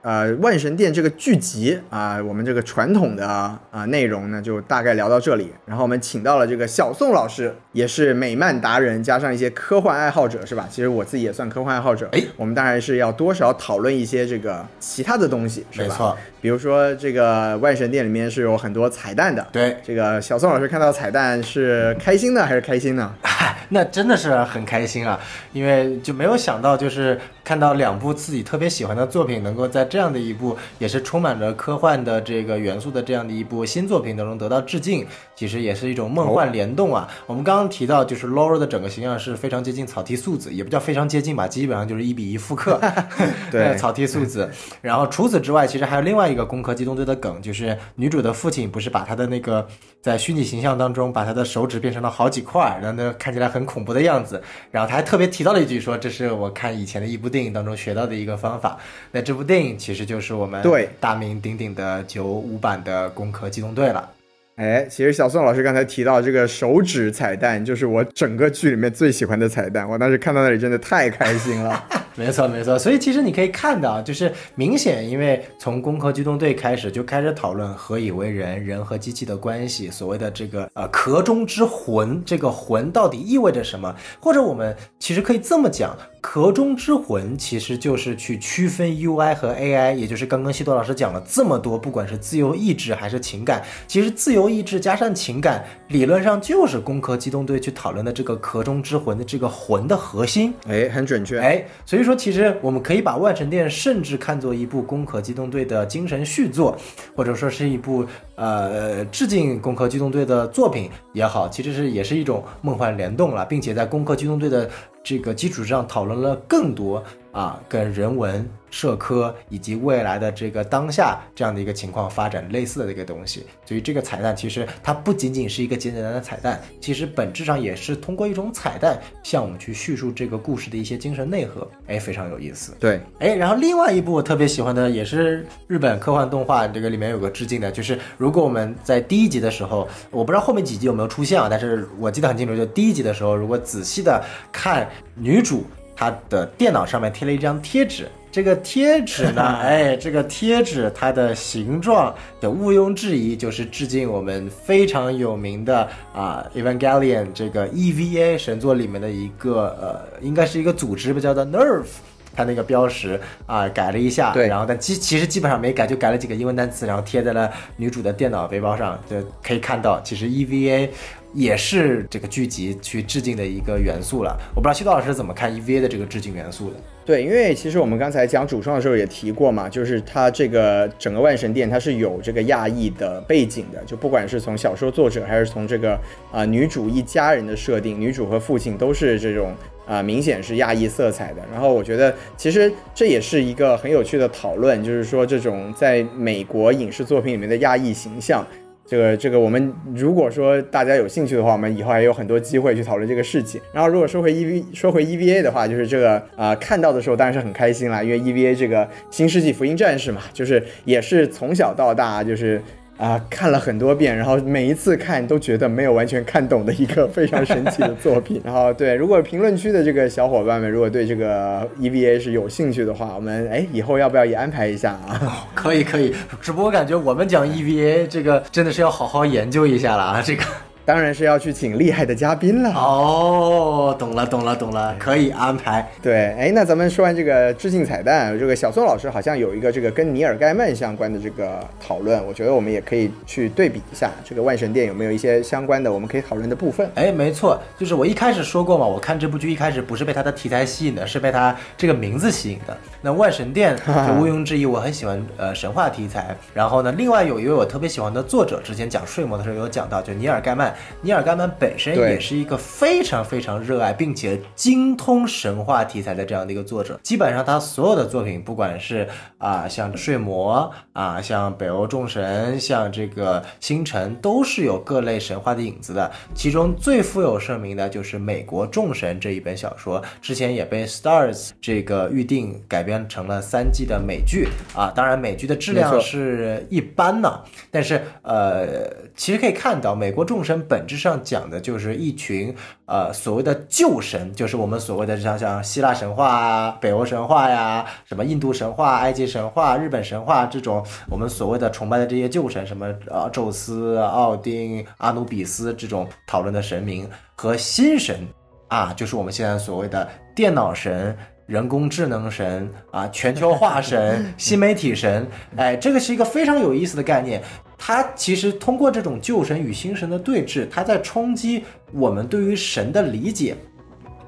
Speaker 1: 呃万神殿这个剧集啊、我们这个传统的啊、内容呢，就大概聊到这里。然后我们请到了这个小宋老师，也是美漫达人，加上一些科幻爱好者，是吧？其实我自己也算科幻爱好者。
Speaker 2: 哎
Speaker 1: 我们当然是要多少讨论一些这个其他的东西，是吧？
Speaker 2: 没错，
Speaker 1: 比如说这个万神殿里面是有很多彩蛋的。
Speaker 2: 对，
Speaker 1: 这个小宋老师看到彩蛋是开心呢还是开心呢？
Speaker 2: 那真的是很开心啊，因为就没有想到，就是看到两部自己特别喜欢的作品，能够在这样的一部也是充满着科幻的这个元素的这样的一部新作品当中得到致敬，其实也是一种梦幻联动啊。我们刚刚提到，就是 Laura 的整个形象是非常接近草剃素子，也不叫非常接近吧，基本上就是一比一复刻。
Speaker 1: 对
Speaker 2: 草剃素子。然后除此之外，其实还有另外一个《攻壳机动队》的梗，就是女主的父亲不是把她的那个在虚拟形象当中把他的手指变成了好几块，然后呢看起来很恐怖的样子。然后他还特别提到了一句说，这是我看以前的一部电影当中学到的一个方法。那这部电影其实就是我们
Speaker 1: 对
Speaker 2: 大名鼎鼎的九五版的《攻壳机动队》了。
Speaker 1: 哎，其实小宋老师刚才提到这个手指彩蛋，就是我整个剧里面最喜欢的彩蛋。我当时看到那里真的太开心了。
Speaker 2: 没错，没错。所以其实你可以看到，就是明显，因为从《攻壳机动队》开始就开始讨论何以为人，人和机器的关系，所谓的这个呃壳中之魂，这个魂到底意味着什么？或者我们其实可以这么讲，壳中之魂其实就是去区分 UI 和 AI，也就是刚刚西多老师讲了这么多，不管是自由意志还是情感，其实自由意志加上情感，理论上就是《攻壳机动队》去讨论的这个壳中之魂的这个魂的核心。
Speaker 1: 哎，很准确。
Speaker 2: 哎，所以说其实我们可以把《万神殿》甚至看作一部《攻壳机动队》的精神续作，或者说是一部呃致敬《攻壳机动队》的作品也好，其实是也是一种梦幻联动了，并且在《攻壳机动队》的这个基础上讨论了更多啊跟人文、社科以及未来的这个当下这样的一个情况发展类似的一个东西。所以这个彩蛋其实它不仅仅是一个简简单单的彩蛋，其实本质上也是通过一种彩蛋向我们去叙述这个故事的一些精神内核，哎，非常有意思。
Speaker 1: 对，
Speaker 2: 哎，然后另外一部我特别喜欢的也是日本科幻动画，这个里面有个致敬的，就是如果我们在第一集的时候，我不知道后面几集有没有出现啊，但是我记得很清楚，就第一集的时候，如果仔细的看女主她的电脑上面贴了一张贴纸。这个贴纸呢，哎，这个贴纸它的形状的毋庸置疑就是致敬我们非常有名的啊《Evangelion》这个 EVA 神作里面的一个呃，应该是一个组织吧，叫做 Nerve。它那个标识啊、改了一下，
Speaker 1: 对
Speaker 2: 然后但基其实基本上没改，就改了几个英文单词，然后贴在了女主的电脑背包上，就可以看到，其实 EVA 也是这个剧集去致敬的一个元素了。我不知道西多老师怎么看 EVA 的这个致敬元素的？
Speaker 1: 对，因为其实我们刚才讲主创的时候也提过嘛，就是它这个整个万神殿它是有这个亚裔的背景的，就不管是从小说作者还是从这个啊、女主一家人的设定，女主和父亲都是这种啊、明显是亚裔色彩的。然后我觉得其实这也是一个很有趣的讨论，就是说这种在美国影视作品里面的亚裔形象。这个这个，我们如果说大家有兴趣的话，我们以后还有很多机会去讨论这个事情。然后，如果说回 EV 说回 EVA 的话，就是这个啊、呃看到的时候当然是很开心啦，因为 EVA 这个新世纪福音战士嘛，就是也是从小到大就是。啊、看了很多遍，然后每一次看都觉得没有完全看懂的一个 非常神奇的作品。然后对，如果评论区的这个小伙伴们如果对这个 EVA 是有兴趣的话，我们哎以后要不要也安排一下啊？
Speaker 2: 可 以可以，只不过感觉我们讲 EVA 这个真的是要好好研究一下了啊，这个。
Speaker 1: 当然是要去请厉害的嘉宾了。
Speaker 2: 哦，懂了懂了懂了，可以安排。
Speaker 1: 对，哎，那咱们说完这个致敬彩蛋，这个小宋老师好像有一个这个跟尼尔盖曼相关的这个讨论，我觉得我们也可以去对比一下，这个万神殿有没有一些相关的我们可以讨论的部分。
Speaker 2: 哎，没错，就是我一开始说过嘛，我看这部剧一开始不是被它的题材吸引的，是被它这个名字吸引的。那万神殿，就毋庸置疑，我很喜欢呃神话题材。然后呢，另外有一位我特别喜欢的作者，之前讲睡魔的时候有讲到，就尼尔盖曼。尼尔盖曼本身也是一个非常非常热爱并且精通神话题材的这样的一个作者。基本上他所有的作品，不管是啊、像睡魔啊，像北欧众神，像这个星辰，都是有各类神话的影子的。其中最富有盛名的就是美国众神这一本小说，之前也被 Stars 这个预定改编成了三季的美剧啊。当然，美剧的质量是一般呢，但是呃，其实可以看到，美国众神本质上讲的就是一群呃所谓的旧神，就是我们所谓的像像希腊神话啊、北欧神话呀、什么印度神话、埃及神话、日本神话这种我们所谓的崇拜的这些旧神，什么呃宙斯、奥丁、阿努比斯这种讨论的神明和新神啊，就是我们现在所谓的电脑神。人工智能神啊，全球化神、新媒体神，哎，这个是一个非常有意思的概念。它其实通过这种旧神与新神的对峙，他在冲击我们对于神的理解。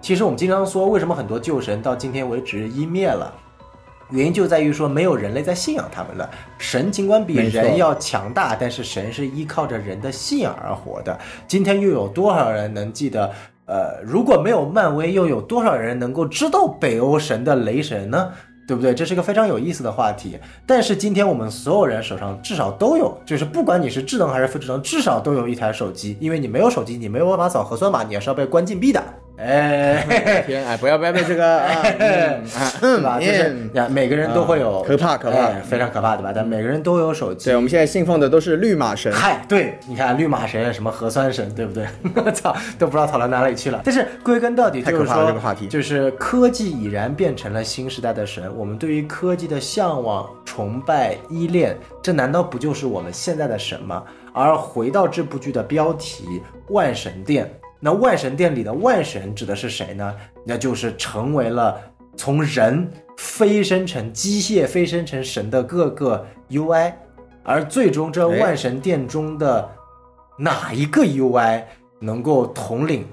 Speaker 2: 其实我们经常说，为什么很多旧神到今天为止湮灭了？原因就在于说，没有人类在信仰他们了。神尽管比人要强大，但是神是依靠着人的信仰而活的。今天又有多少人能记得？呃，如果没有漫威，又有多少人能够知道北欧神的雷神呢？对不对？这是个非常有意思的话题。但是今天我们所有人手上至少都有，就是不管你是智能还是非智能，至少都有一台手机。因为你没有手机，你没有办法扫核酸码，你也是要被关禁闭的。哎，
Speaker 1: 天哎，不要不要被这个 啊，嗯啊
Speaker 2: 对吧？就是
Speaker 1: 嗯
Speaker 2: 呀，每个人都会有，
Speaker 1: 可怕可怕
Speaker 2: 哎非常可怕，对吧？但每个人都有手机。
Speaker 1: 对，我们现在信奉的都是绿码神。
Speaker 2: 嗨，对，你看绿码神、什么核酸神，对不对？我 操，都不知道讨论哪里去了。但是归根到底就是说，
Speaker 1: 这个话题
Speaker 2: 就是科技已然变成了新时代的神。我们对于科技的向往、崇拜、依恋，这难道不就是我们现在的神吗？而回到这部剧的标题《万神殿》，那万神殿里的万神指的是谁呢？那就是成为了从人飞升成机械、飞升成神的各个 UI，而最终这万神殿中的哪一个 UI 能够统领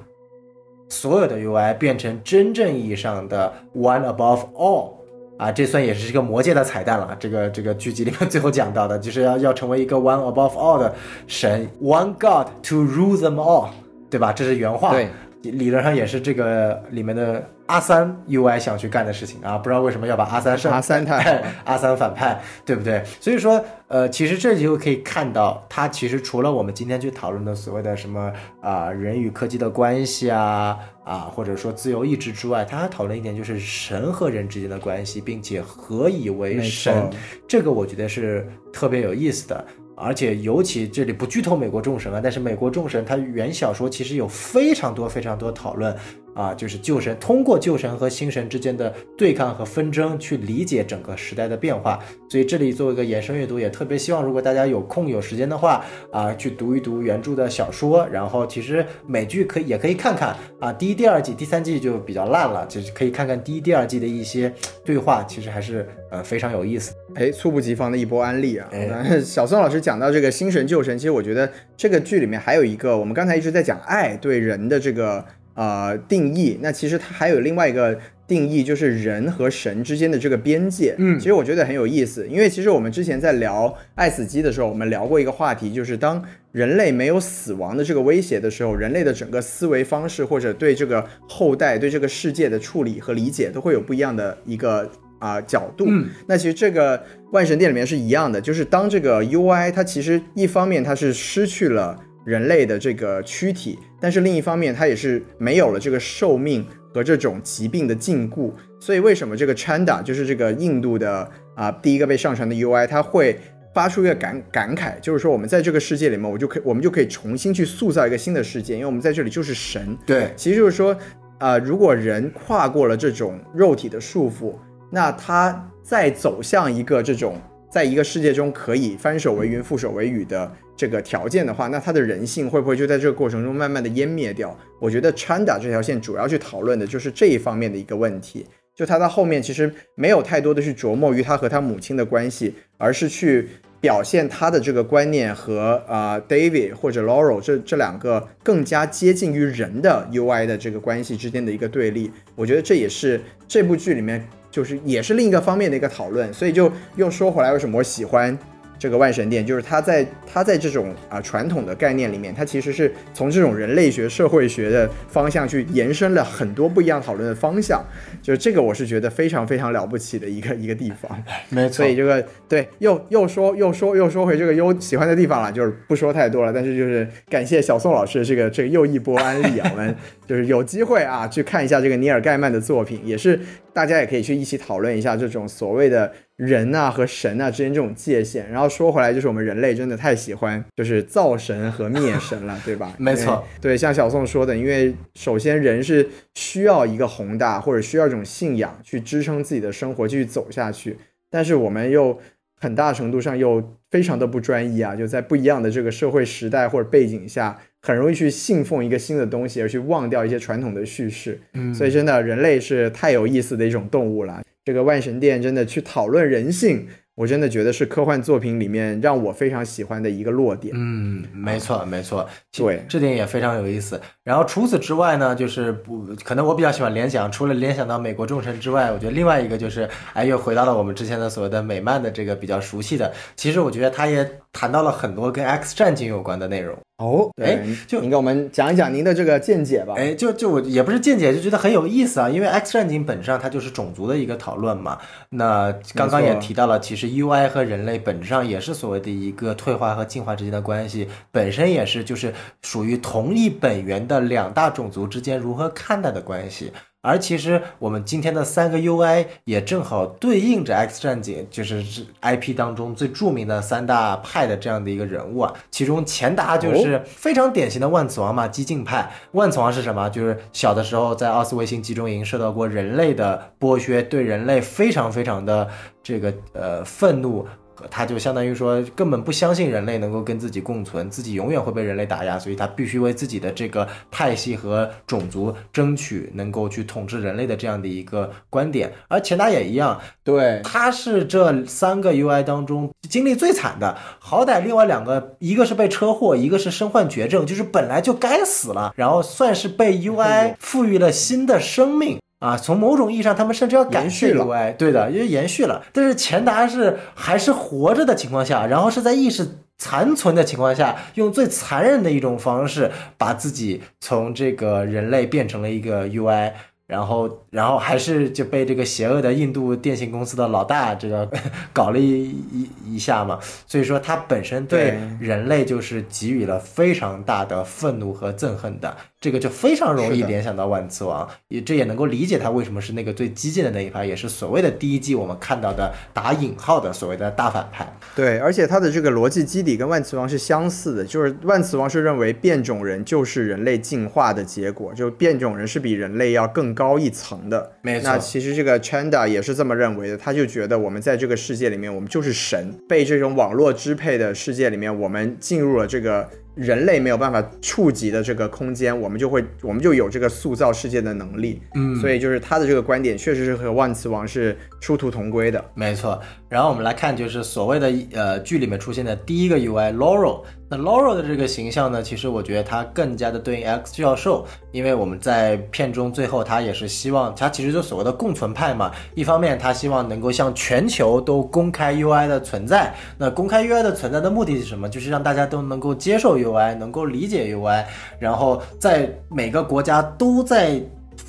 Speaker 2: 所有的 UI，变成真正意义上的 One above all？啊，这算也是一个魔界的彩蛋了。这个这个剧集里面最后讲到的，就是要要成为一个 One above all 的神，One God to rule them all，对吧？这是原话。
Speaker 1: 对，
Speaker 2: 理论上也是这个里面的阿三 UI 想去干的事情啊，不知道为什么要把阿三胜
Speaker 1: 阿三太
Speaker 2: 阿三反派，对不对？所以说，呃，其实这就可以看到，他其实除了我们今天去讨论的所谓的什么啊、人与科技的关系啊啊，或者说自由意志之外，他还讨论一点就是神和人之间的关系，并且何以为神，这个我觉得是特别有意思的。而且尤其这里不剧透美国众神啊，但是美国众神它原小说其实有非常多非常多讨论啊，就是旧神通过旧神和新神之间的对抗和纷争去理解整个时代的变化。所以这里做一个延伸阅读，也特别希望如果大家有空有时间的话啊，去读一读原著的小说，然后其实美剧可以也可以看看啊，第一、第二季、第三季就比较烂了，就是可以看看第一、第二季的一些对话，其实还是呃非常有意思。
Speaker 1: 哎，猝不及防的一波安利啊！小宋老师讲到这个新神旧神，其实我觉得这个剧里面还有一个，我们刚才一直在讲爱对人的这个呃定义，那其实它还有另外一个定义，就是人和神之间的这个边界。
Speaker 2: 嗯
Speaker 1: 其实我觉得很有意思，因为其实我们之前在聊爱死机的时候，我们聊过一个话题，就是当人类没有死亡的这个威胁的时候，人类的整个思维方式或者对这个后代、对这个世界的处理和理解，都会有不一样的一个啊、角度。
Speaker 2: 嗯
Speaker 1: 那其实这个万神殿里面是一样的，就是当这个 UI 它其实一方面它是失去了人类的这个躯体，但是另一方面它也是没有了这个寿命和这种疾病的禁锢。所以为什么这个 Chanda 就是这个印度的啊、第一个被上传的 UI，它会发出一个感感慨，就是说我们在这个世界里面，我就可以我们就可以重新去塑造一个新的世界，因为我们在这里就是神。
Speaker 2: 对，
Speaker 1: 其实就是说，呃，如果人跨过了这种肉体的束缚，那他再走向一个这种在一个世界中可以翻手为云覆手为雨的这个条件的话，那他的人性会不会就在这个过程中慢慢的湮灭掉？我觉得 Chanda 这条线主要去讨论的就是这一方面的一个问题。就他到后面其实没有太多的去琢磨于他和他母亲的关系，而是去表现他的这个观念和、呃 David 或者 Laurel 这这两个更加接近于人的 UI 的这个关系之间的一个对立。我觉得这也是这部剧里面就是也是另一个方面的一个讨论。所以就又说回来，为什么我喜欢这个万神殿，就是它在它在这种啊、传统的概念里面，它其实是从这种人类学、社会学的方向去延伸了很多不一样讨论的方向。就是这个，我是觉得非常非常了不起的一个一个地方。
Speaker 2: 没错
Speaker 1: 所以这个对，又又说又说又说回这个优喜欢的地方了，就是不说太多了，但是就是感谢小宋老师的这个这个又一波安利啊，我们就是有机会啊去看一下这个尼尔盖曼的作品，也是大家也可以去一起讨论一下这种所谓的人啊和神啊之间这种界限。然后说回来，就是我们人类真的太喜欢就是造神和灭神了，对吧？
Speaker 2: 没错。
Speaker 1: 对，像小宋说的，因为首先人是需要一个宏大或者需要一种信仰去支撑自己的生活继续走下去，但是我们又很大程度上又非常的不专一啊，就在不一样的这个社会时代或者背景下，很容易去信奉一个新的东西，而去忘掉一些传统的叙事。
Speaker 2: 嗯
Speaker 1: 所以真的，人类是太有意思的一种动物了。这个万神殿真的去讨论人性，我真的觉得是科幻作品里面让我非常喜欢的一个落点。
Speaker 2: 嗯，没错，没错，
Speaker 1: 对
Speaker 2: 这点也非常有意思。然后除此之外呢，就是不可能我比较喜欢联想，除了联想到美国众神之外，我觉得另外一个就是，哎，又回到了我们之前的所谓的美漫的这个比较熟悉的。其实我觉得他也谈到了很多跟 X 战警有关的内容。
Speaker 1: 哦，对
Speaker 2: 哎，就
Speaker 1: 您给我们讲一讲您的这个见解吧。
Speaker 2: 哎，就就我也不是见解，就觉得很有意思啊。因为 X 战警本质上它就是种族的一个讨论嘛。那刚刚也提到了，其实 UI 和人类本质上也是所谓的一个退化和进化之间的关系，本身也是就是属于同一本源的两大种族之间如何看待的关系。而其实我们今天的三个 UI 也正好对应着 X 战警，就是 IP 当中最著名的三大派的这样的一个人物啊。其中钱达就是非常典型的万磁王嘛，激进派。万磁王是什么？就是小的时候在奥斯维辛集中营受到过人类的剥削，对人类非常非常的这个呃愤怒。他就相当于说，根本不相信人类能够跟自己共存，自己永远会被人类打压，所以他必须为自己的这个派系和种族争取能够去统治人类的这样的一个观点。而钱达也一样，
Speaker 1: 对，
Speaker 2: 他是这三个 UI 当中经历最惨的，好歹另外两个，一个是被车祸，一个是身患绝症，就是本来就该死了，然后算是被 UI 赋予了新的生命。啊，从某种意义上，他们甚至要感谢
Speaker 1: 延续了
Speaker 2: UI，对的，因为延续了。但是钱达是还是活着的情况下，然后是在意识残存的情况下，用最残忍的一种方式，把自己从这个人类变成了一个 UI。然后，然后还是就被这个邪恶的印度电信公司的老大这个 搞了一一一下嘛，所以说他本身对
Speaker 1: 对
Speaker 2: 人类就是给予了非常大的愤怒和憎恨的，这个就非常容易联想到万磁王，也这也能够理解他为什么是那个最激进的那一派，也是所谓的第一季我们看到的打引号的所谓的大反派。
Speaker 1: 对，而且他的这个逻辑基底跟万磁王是相似的，就是万磁王是认为变种人就是人类进化的结果，就变种人是比人类要更高一层的。
Speaker 2: 没错
Speaker 1: 那其实这个 Chanda 也是这么认为的，他就觉得我们在这个世界里面，我们就是神，被这种网络支配的世界里面，我们进入了这个人类没有办法触及的这个空间，我们就会，我们就有这个塑造世界的能力。
Speaker 2: 嗯
Speaker 1: 所以就是他的这个观点确实是和万磁王是殊途同归的。
Speaker 2: 没错，然后我们来看，就是所谓的呃剧里面出现的第一个 UI Laurel。那 Laura 的这个形象呢，其实我觉得它更加的对应 X 教授，因为我们在片中最后他也是希望，他其实就所谓的共存派嘛。一方面他希望能够向全球都公开 UI 的存在，那公开 UI 的存在的目的是什么？就是让大家都能够接受 UI，能够理解 UI，然后在每个国家都在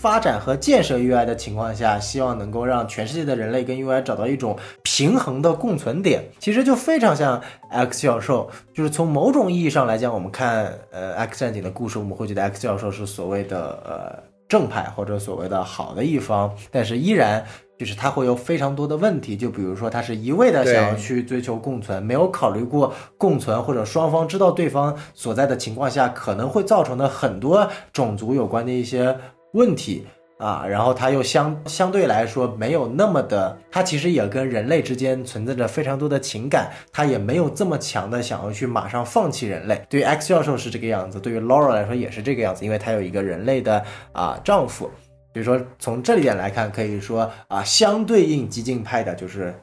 Speaker 2: 发展和建设 UI 的情况下，希望能够让全世界的人类跟 UI 找到一种平衡的共存点，其实就非常像 X 教授。就是从某种意义上来讲，我们看呃 X 战警的故事，我们会觉得 X 教授是所谓的呃正派或者所谓的好的一方，但是依然。就是他会有非常多的问题，就比如说他是一味的想要去追求共存，没有考虑过共存或者双方知道对方所在的情况下可能会造成的很多种族有关的一些问题啊，然后他又相相对来说没有那么的，他其实也跟人类之间存在着非常多的情感，他也没有这么强的想要去马上放弃人类。对于 X 教授是这个样子，对于 Laura 来说也是这个样子，因为她有一个人类的啊丈夫。所以说从这里点来看，可以说啊，相对应激进派的就是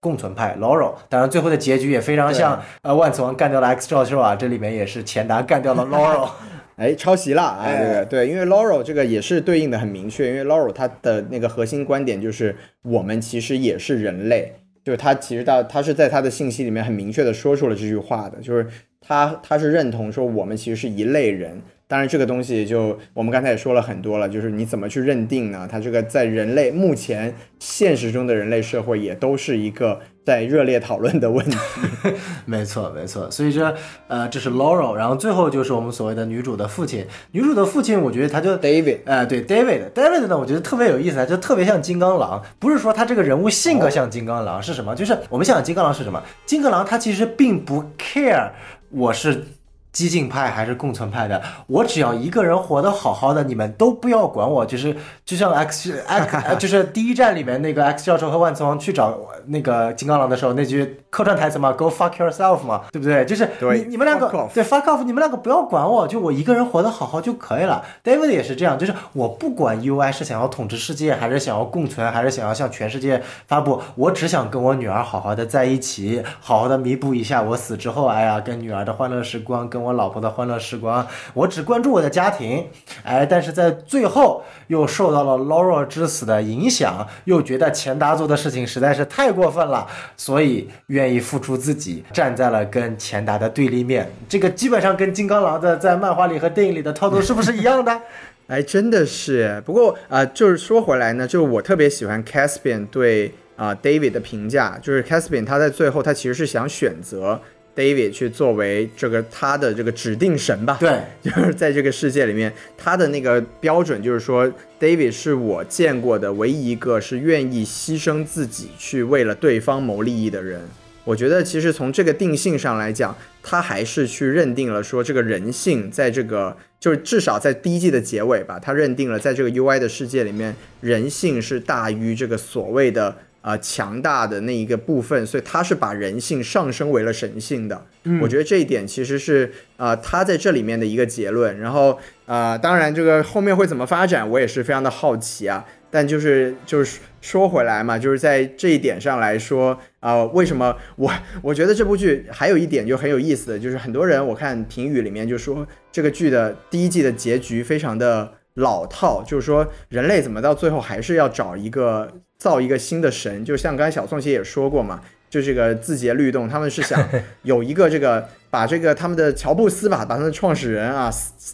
Speaker 2: 共存派 Laurel。当然，最后的结局也非常像呃万磁王干掉了 X 教授啊，这里面也是钱达干掉了 Laurel。
Speaker 1: 哎，抄袭了啊！
Speaker 2: 哎
Speaker 1: 这个对，因为 Laurel 这个也是对应的很明确，因为 Laurel 他的那个核心观点就是我们其实也是人类，就是他其实他他是在他的信息里面很明确的说出了这句话的，就是他他是认同说我们其实是一类人，当然，这个东西就我们刚才也说了很多了，就是你怎么去认定呢？它这个在人类目前现实中的人类社会也都是一个在热烈讨论的问题。
Speaker 2: 没错，没错。所以说呃，这是 Laurel，然后最后就是我们所谓的女主的父亲。女主的父亲，我觉得他就
Speaker 1: David，
Speaker 2: 呃，对 David，David 呢，我觉得特别有意思，就特别像金刚狼。不是说他这个人物性格像金刚狼，是什么？就是我们想想金刚狼是什么？金刚狼他其实并不 care 我是。激进派还是共存派的，我只要一个人活得好好的，你们都不要管我。就是就像 X X，就是第一站里面那个 X 教授和万磁王去找那个金刚狼的时候，那句客串台词嘛，Go fuck yourself 嘛，对不对？就是你你们两个对 fuck off，你们两个不要管我，就我一个人活得好好就可以了。David 也是这样，就是我不管 UI 是想要统治世界，还是想要共存，还是想要向全世界发布，我只想跟我女儿好好的在一起，好好的弥补一下我死之后，哎呀，跟女儿的欢乐时光，跟我老婆的欢乐时光，我只关注我的家庭，哎，但是在最后又受到了 Laura 之死的影响，又觉得钱达做的事情实在是太过分了，所以愿意付出自己，站在了跟钱达的对立面。这个基本上跟金刚狼的在漫画里和电影里的套路是不是一样的？
Speaker 1: 哎，真的是。不过啊，就是说回来呢，就是我特别喜欢 Caspian 对啊 David 的评价，就是 Caspian 他在最后他其实是想选择。David 去作为这个他的这个指定神吧，
Speaker 2: 对，
Speaker 1: 就是在这个世界里面，他的那个标准就是说，David 是我见过的唯一一个是愿意牺牲自己去为了对方谋利益的人。我觉得其实从这个定性上来讲，他还是去认定了说这个人性在这个就是至少在第一季的结尾吧，他认定了在这个 UI 的世界里面，人性是大于这个所谓的。啊，强大的那一个部分，所以他是把人性上升为了神性的。嗯我觉得这一点其实是啊，他在这里面的一个结论。然后啊，当然这个后面会怎么发展，我也是非常的好奇啊。但就是就是说回来嘛，就是在这一点上来说啊，为什么我我觉得这部剧还有一点就很有意思的就是很多人我看评语里面就说这个剧的第一季的结局非常的老套，就是说人类怎么到最后还是要找一个。造一个新的神，就像刚才小宋姐也说过嘛，就这个字节律动，他们是想 有一个这个把这个他们的乔布斯吧，把他们的创始人啊，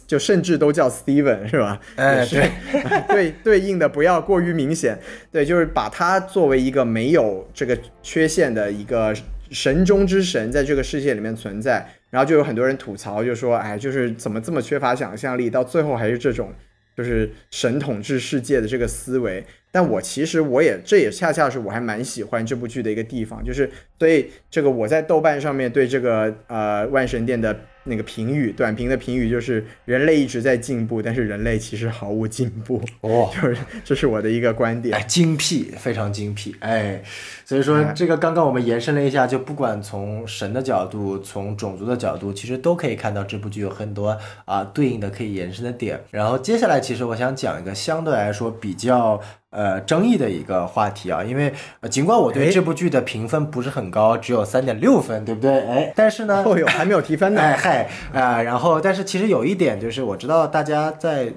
Speaker 1: 就甚至都叫 Steven 是吧？
Speaker 2: 哎，对
Speaker 1: 对，对应的不要过于明显，对，就是把他作为一个没有这个缺陷的一个神中之神，在这个世界里面存在，然后就有很多人吐槽，就说，哎，就是怎么这么缺乏想象力，到最后还是这种，就是神统治世界的这个思维。但我其实我也这也恰恰是我还蛮喜欢这部剧的一个地方，就是对这个我在豆瓣上面对这个呃万神殿的。那个评语，短评的评语就是人类一直在进步，但是人类其实毫无进步。
Speaker 2: 哦，
Speaker 1: 就是这是我的一个观点。
Speaker 2: 哎，精辟，非常精辟。哎，所以说这个刚刚我们延伸了一下，就不管从神的角度，从种族的角度，其实都可以看到这部剧有很多啊对应的可以延伸的点。然后接下来，其实我想讲一个相对来说比较。呃，争议的一个话题啊，因为尽管我对这部剧的评分不是很高，只有三点六分，对不对？哎，但是呢，
Speaker 1: 哦哟，还没有提分呢。
Speaker 2: 哎嗨啊，然后，但是其实有一点就是，我知道大家在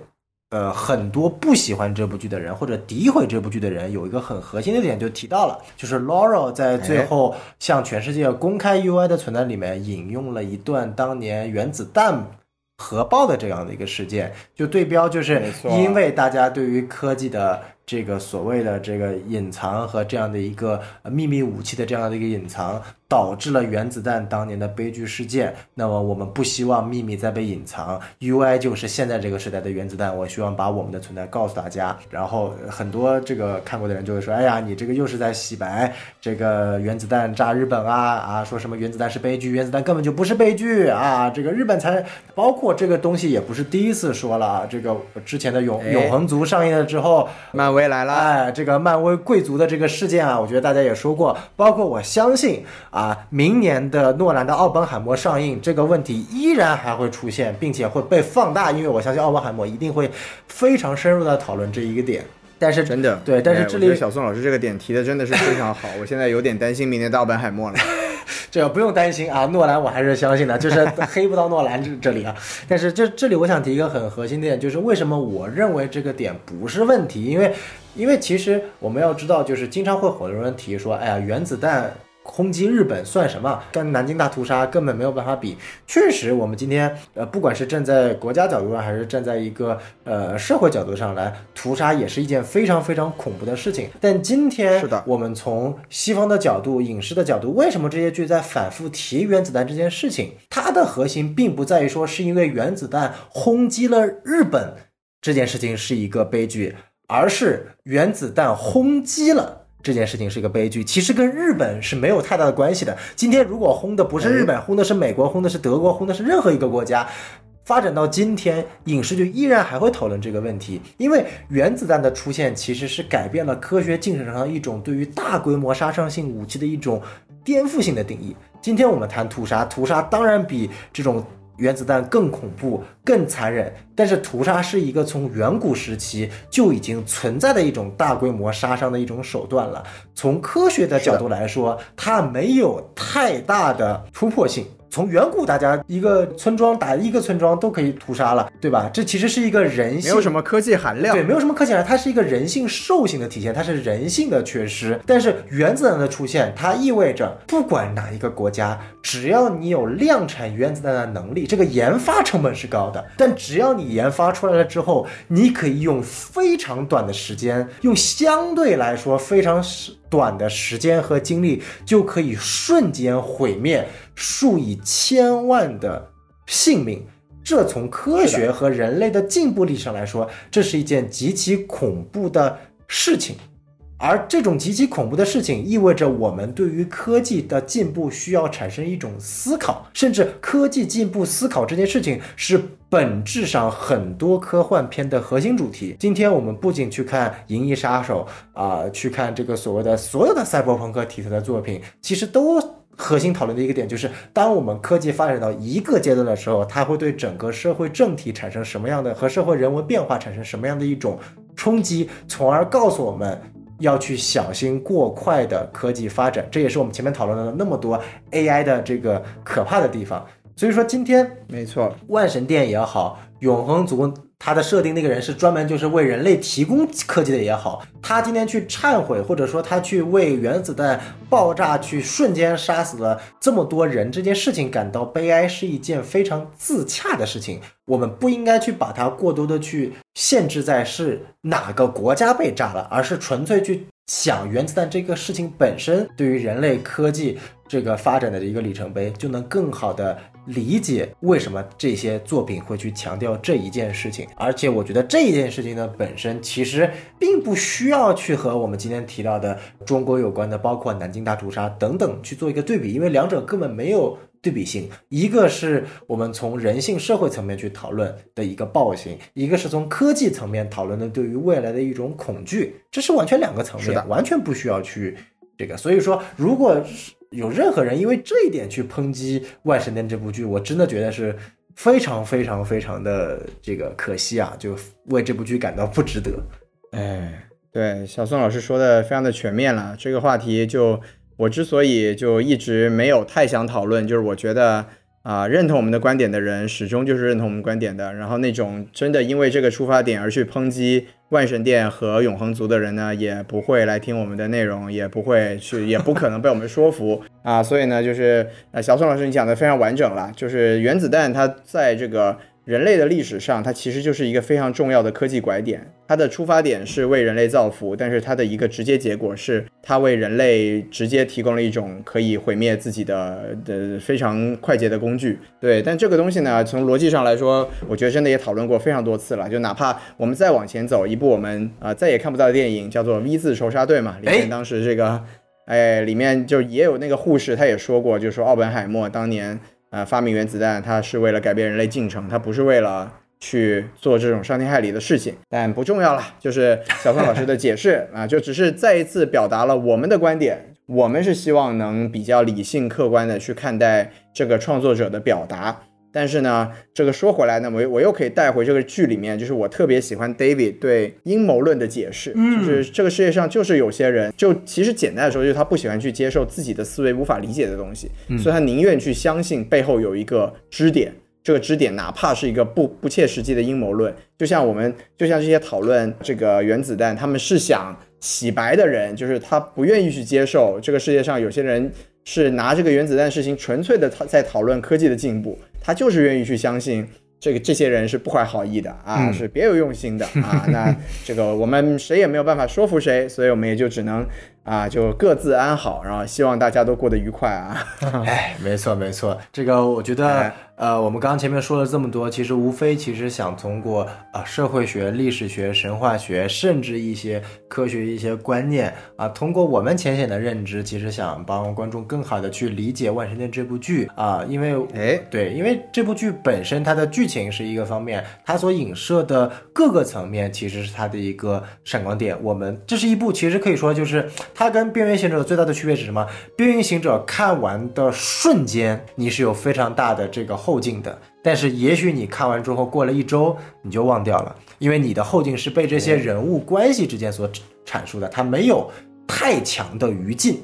Speaker 2: 呃很多不喜欢这部剧的人或者诋毁这部剧的人，有一个很核心的点就提到了，就是 Laurel 在最后向全世界公开 UI 的存在里面引用了一段当年原子弹核爆的这样的一个事件，就对标就是因为大家对于科技的。这个所谓的这个隐藏和这样的一个秘密武器的这样的一个隐藏。导致了原子弹当年的悲剧事件。那么我们不希望秘密再被隐藏。UI 就是现在这个时代的原子弹。我希望把我们的存在告诉大家。然后很多这个看过的人就会说：“哎呀，你这个又是在洗白这个原子弹炸日本啊啊！说什么原子弹是悲剧？原子弹根本就不是悲剧啊！这个日本才包括这个东西也不是第一次说了啊。这个之前的永永恒族上映了之后，
Speaker 1: 那威来了。
Speaker 2: 哎，这个漫威贵族的这个事件啊，我觉得大家也说过。包括我相信啊。啊，明年的诺兰的奥本海默上映，这个问题依然还会出现，并且会被放大，因为我相信奥本海默一定会非常深入的讨论这一个点。但是
Speaker 1: 真的
Speaker 2: 对，但是这里
Speaker 1: 小宋老师这个点提的真的是非常好，我现在有点担心明年的奥本海默了。
Speaker 2: 这不用担心啊，诺兰我还是相信的，就是 黑不到诺兰这这里啊。但是这这里我想提一个很核心的点，就是为什么我认为这个点不是问题，因为因为其实我们要知道，就是经常会很多人提说，哎呀，原子弹。轰击日本算什么？跟南京大屠杀根本没有办法比。确实，我们今天呃，不管是站在国家角度上，还是站在一个呃社会角度上来，屠杀也是一件非常非常恐怖的事情。但今天
Speaker 1: 是的
Speaker 2: 我们从西方的角度、影视的角度，为什么这些剧在反复提原子弹这件事情？它的核心并不在于说是因为原子弹轰击了日本这件事情是一个悲剧，而是原子弹轰击了。这件事情是一个悲剧，其实跟日本是没有太大的关系的。今天如果轰的不是日本，轰的是美国，轰的是德国，轰的是任何一个国家，发展到今天，影视剧依然还会讨论这个问题，因为原子弹的出现其实是改变了科学精神上一种对于大规模杀伤性武器的一种颠覆性的定义。今天我们谈屠杀，屠杀当然比这种原子弹更恐怖、更残忍，但是屠杀是一个从远古时期就已经存在的一种大规模杀伤的一种手段了。从科学的角度来说，它没有太大的突破性。从远古，大家一个村庄打一个村庄都可以屠杀了，对吧？这其实是一个人性，
Speaker 1: 没有什么科技含量。
Speaker 2: 对，没有什么科技含量，它是一个人性兽性的体现，它是人性的缺失。但是原子弹的出现，它意味着不管哪一个国家，只要你有量产原子弹的能力，这个研发成本是高的，但只要你研发出来了之后，你可以用非常短的时间，用相对来说非常短的时间和精力，就可以瞬间毁灭数以千万的性命。这从科学和人类的进步历史上来说，这是一件极其恐怖的事情。而这种极其恐怖的事情，意味着我们对于科技的进步需要产生一种思考，甚至科技进步思考这件事情是本质上很多科幻片的核心主题。今天我们不仅去看《银翼杀手》啊、去看这个所谓的所有的赛博朋克题材的作品，其实都核心讨论的一个点就是，当我们科技发展到一个阶段的时候，它会对整个社会政体产生什么样的和社会人文变化产生什么样的一种冲击，从而告诉我们。要去小心过快的科技发展，这也是我们前面讨论了那么多 AI 的这个可怕的地方。所以说，今天
Speaker 1: 没错，
Speaker 2: 万神殿也好，永恒族他的设定那个人是专门就是为人类提供科技的也好，他今天去忏悔，或者说他去为原子弹爆炸去瞬间杀死了这么多人这件事情感到悲哀，是一件非常自洽的事情。我们不应该去把它过多的去限制在是哪个国家被炸了，而是纯粹去想原子弹这个事情本身对于人类科技这个发展的一个里程碑，就能更好的理解为什么这些作品会去强调这一件事情。而且我觉得这一件事情呢，本身其实并不需要去和我们今天提到的中国有关的，包括南京大屠杀等等去做一个对比，因为两者根本没有。对比性，一个是我们从人性社会层面去讨论的一个暴行，一个是从科技层面讨论的对于未来的一种恐惧，这是完全两个层
Speaker 1: 是的
Speaker 2: 面，完全不需要去这个。所以说，如果是有任何人因为这一点去抨击《万神殿》这部剧，我真的觉得是非常非常非常的这个可惜啊，就为这部剧感到不值得。
Speaker 1: 哎，对，小宋老师说的非常的全面了。这个话题就我之所以就一直没有太想讨论，就是我觉得啊、认同我们的观点的人始终就是认同我们观点的，然后那种真的因为这个出发点而去抨击万神殿和永恒族的人呢，也不会来听我们的内容，也不会去，也不可能被我们说服啊。所以呢，就是呃，小宋老师你讲的非常完整了，就是原子弹它在这个。人类的历史上，它其实就是一个非常重要的科技拐点。它的出发点是为人类造福，但是它的一个直接结果是，它为人类直接提供了一种可以毁灭自己的的非常快捷的工具。对，但这个东西呢，从逻辑上来说，我觉得真的也讨论过非常多次了。就哪怕我们再往前走一步我们啊、呃再也看不到的电影，叫做《V 字仇杀队》嘛，里面
Speaker 2: 哎
Speaker 1: 当时这个。哎，里面就也有那个护士，他也说过，就是说奥本海默当年呃发明原子弹，它是为了改变人类进程，它不是为了去做这种伤天害理的事情。但不重要了，就是小范老师的解释啊，就只是再一次表达了我们的观点。我们是希望能比较理性、客观的去看待这个创作者的表达。但是呢，这个说回来呢，我我又可以带回这个剧里面，就是我特别喜欢 David 对阴谋论的解释，就是这个世界上就是有些人，就其实简单的说，就是他不喜欢去接受自己的思维无法理解的东西，所以他宁愿去相信背后有一个支点。这个支点哪怕是一个不不切实际的阴谋论，就像我们就像这些讨论这个原子弹，他们是想洗白的人，就是他不愿意去接受这个世界上有些人是拿这个原子弹事情纯粹的讨在讨论科技的进步，他就是愿意去相信这个这些人是不怀好意的啊，
Speaker 2: 嗯
Speaker 1: 是别有用心的啊。那这个我们谁也没有办法说服谁，所以我们也就只能啊就各自安好，然后希望大家都过得愉快啊。
Speaker 2: 哎，没错没错，这个我觉得
Speaker 1: 哎，
Speaker 2: 呃，我们刚刚前面说了这么多，其实无非其实想通过啊、社会学、历史学、神话学，甚至一些科学一些观念啊，通过我们浅显的认知，其实想帮观众更好的去理解《万神殿》这部剧啊，因为
Speaker 1: 哎，
Speaker 2: 对，因为这部剧本身它的剧情是一个方面，它所影射的各个层面其实是它的一个闪光点。我们这是一部其实可以说就是它跟《边缘行者》最大的区别是什么？《边缘行者》看完的瞬间你是有非常大的这个后劲的，但是也许你看完之后过了一周你就忘掉了，因为你的后劲是被这些人物关系之间所阐述的，它没有太强的余劲。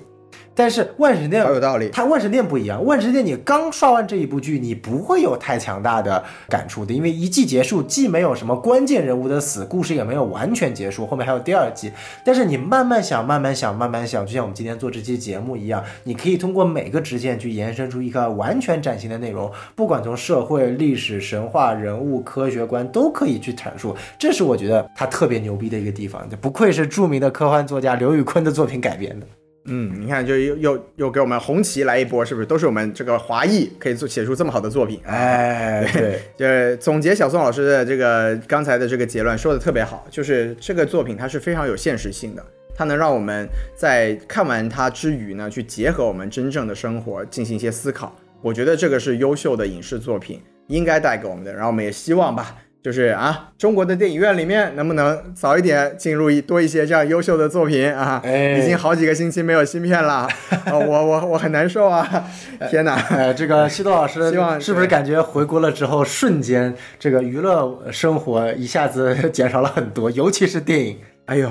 Speaker 2: 但是万神殿
Speaker 1: 好有道理
Speaker 2: 它万神殿不一样，万神殿你刚刷完这一部剧，你不会有太强大的感触的，因为一季结束，既没有什么关键人物的死，故事也没有完全结束，后面还有第二季。但是你慢慢想，慢慢想，慢慢想，就像我们今天做这期节目一样，你可以通过每个支线去延伸出一个完全崭新的内容，不管从社会、历史、神话、人物、科学观都可以去阐述。这是我觉得它特别牛逼的一个地方，不愧是著名的科幻作家刘宇昆的作品改编的。
Speaker 1: 嗯，你看，就又又又给我们红旗来一波，是不是？都是我们这个华裔可以做写出这么好的作品。
Speaker 2: 哎，对。
Speaker 1: 就是总结小宋老师的这个刚才的这个结论说的特别好，就是这个作品它是非常有现实性的，它能让我们在看完它之余呢，去结合我们真正的生活进行一些思考。我觉得这个是优秀的影视作品应该带给我们的，然后我们也希望吧。就是啊，中国的电影院里面能不能早一点进入一多一些这样优秀的作品啊？
Speaker 2: 哎
Speaker 1: 已经好几个星期没有新片了，呃 我我我很难受啊！天哪！
Speaker 2: 呃，这个西多老师
Speaker 1: 希望
Speaker 2: 是不是感觉回国了之后，瞬间这个娱乐生活一下子减少了很多，尤其是电影。
Speaker 1: 哎呦，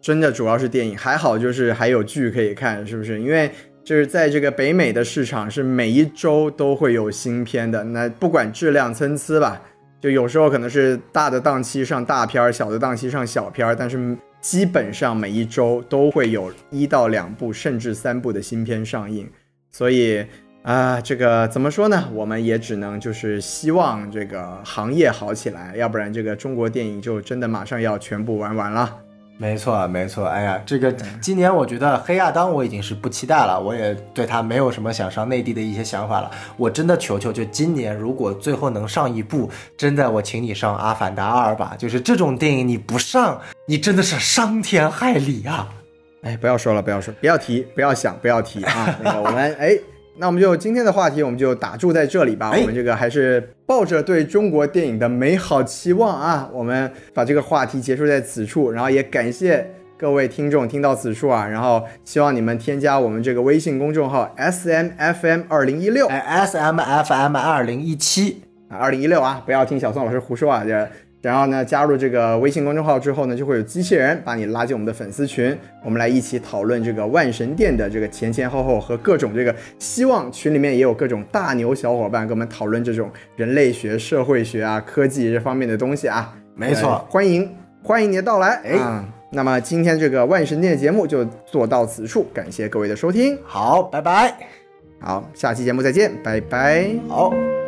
Speaker 1: 真的主要是电影，还好就是还有剧可以看，是不是？因为就是在这个北美的市场是每一周都会有新片的，那不管质量参差吧，就有时候可能是大的档期上大片儿，小的档期上小片儿，但是基本上每一周都会有一到两部甚至三部的新片上映，所以。啊，这个怎么说呢？我们也只能就是希望这个行业好起来，要不然这个中国电影就真的马上要全部玩完了。
Speaker 2: 没错，没错。哎呀，这个今年我觉得《黑亚当》我已经是不期待了，我也对他没有什么想上内地的一些想法了。我真的求求，就今年如果最后能上一部，真的我请你上《阿凡达二》吧。就是这种电影你不上，你真的是伤天害理啊！
Speaker 1: 哎，不要说了，不要说，不要提，不要想，不要提啊！那个我们哎，那我们就今天的话题我们就打住在这里吧。
Speaker 2: 哎
Speaker 1: 我们这个还是抱着对中国电影的美好期望啊，我们把这个话题结束在此处，然后也感谢各位听众听到此处啊，然后希望你们添加我们这个微信公众号 S M F M 二零一六
Speaker 2: 哎，S M F M 二零一七，
Speaker 1: 啊，二零一六啊，不要听小宋老师胡说啊，这。然后呢，加入这个微信公众号之后呢，就会有机器人把你拉进我们的粉丝群，我们来一起讨论这个万神殿的这个前前后后和各种这个，希望群里面也有各种大牛小伙伴跟我们讨论这种人类学、社会学啊、科技这方面的东西啊。
Speaker 2: 没错
Speaker 1: 呃欢迎欢迎你的到来。
Speaker 2: 哎
Speaker 1: 啊那么今天这个万神殿的节目就做到此处，感谢各位的收听。
Speaker 2: 好，拜拜。
Speaker 1: 好，下期节目再见，拜拜。
Speaker 2: 好。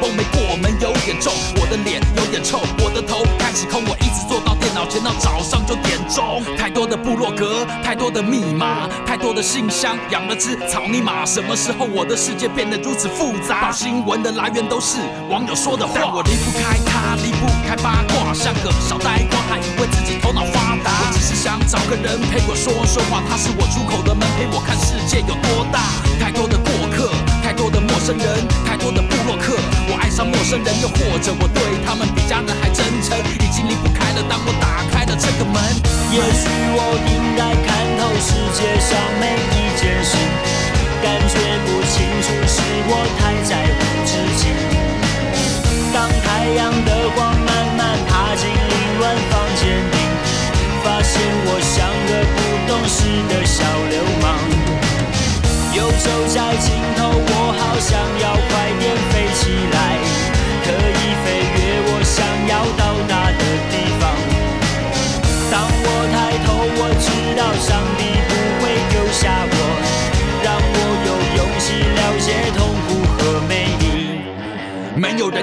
Speaker 3: 绷，没过门有点重，我的脸有点臭，我的头开始空，我一直坐到电脑前到早上九点钟。太多的部落格，太多的密码，太多的信箱，养了只草泥马。什么时候我的世界变得如此复杂？报新闻的来源都是网友说的话，我离不开他，离不开八卦，像个小呆瓜，还以为自己头脑发达。我只是想找个人陪我说说话，他是我出口的门，陪我看世界有多大。太多的过客，多的陌生人，太多的部落客。我爱上陌生人，又或者我对他们比家人还真诚，已经离不开了。当我打开了这个门，
Speaker 4: 也许我应该看透世界上每一件事，感觉不清楚是我太在乎自己。当太阳的光慢慢爬进凌乱房间里，发现我像个不懂事的小流氓。游走在尽头，我好想要快点飞起来，可以飞越我想要到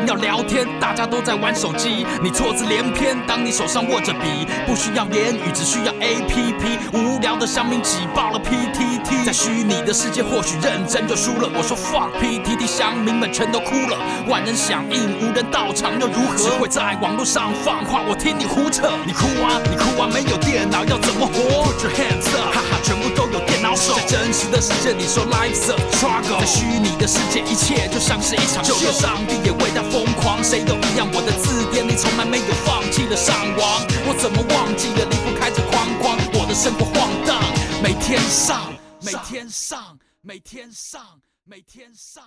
Speaker 3: 要聊天，大家都在玩手机，你错字连篇。当你手上握着笔，不需要言语，只需要 A P P。无聊的乡民挤爆了 P T T，在虚拟的世界或许认真就输了。我说 fuck P T T，乡民们全都哭了，万人响应，无人到场又如何？只会在网络上放话，我听你胡扯。你哭啊，你哭啊，没有电脑要怎么活？Put your hands up，哈哈，全部都有在真实的世界里说 life's a struggle，在虚拟的世界一切就像是一场秀。就连上帝也为他疯狂，谁都一样。我的字典里从来没有放弃了上网，我怎么忘记了离不开这框框？我的生活晃荡，每天上，每天上，每天上，每天上。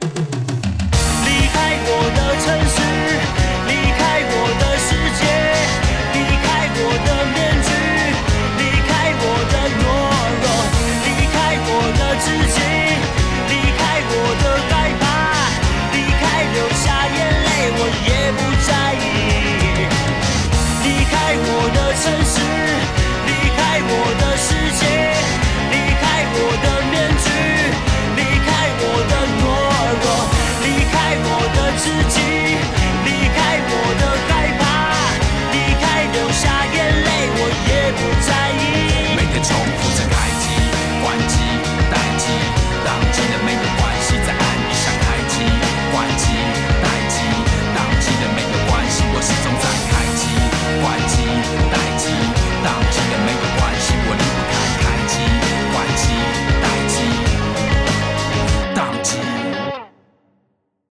Speaker 4: 离开我的城市，离开我的世界，离开我的面自己离开我的害怕离开流下眼泪我也不在意。离开我的城市离开我的世界。stop.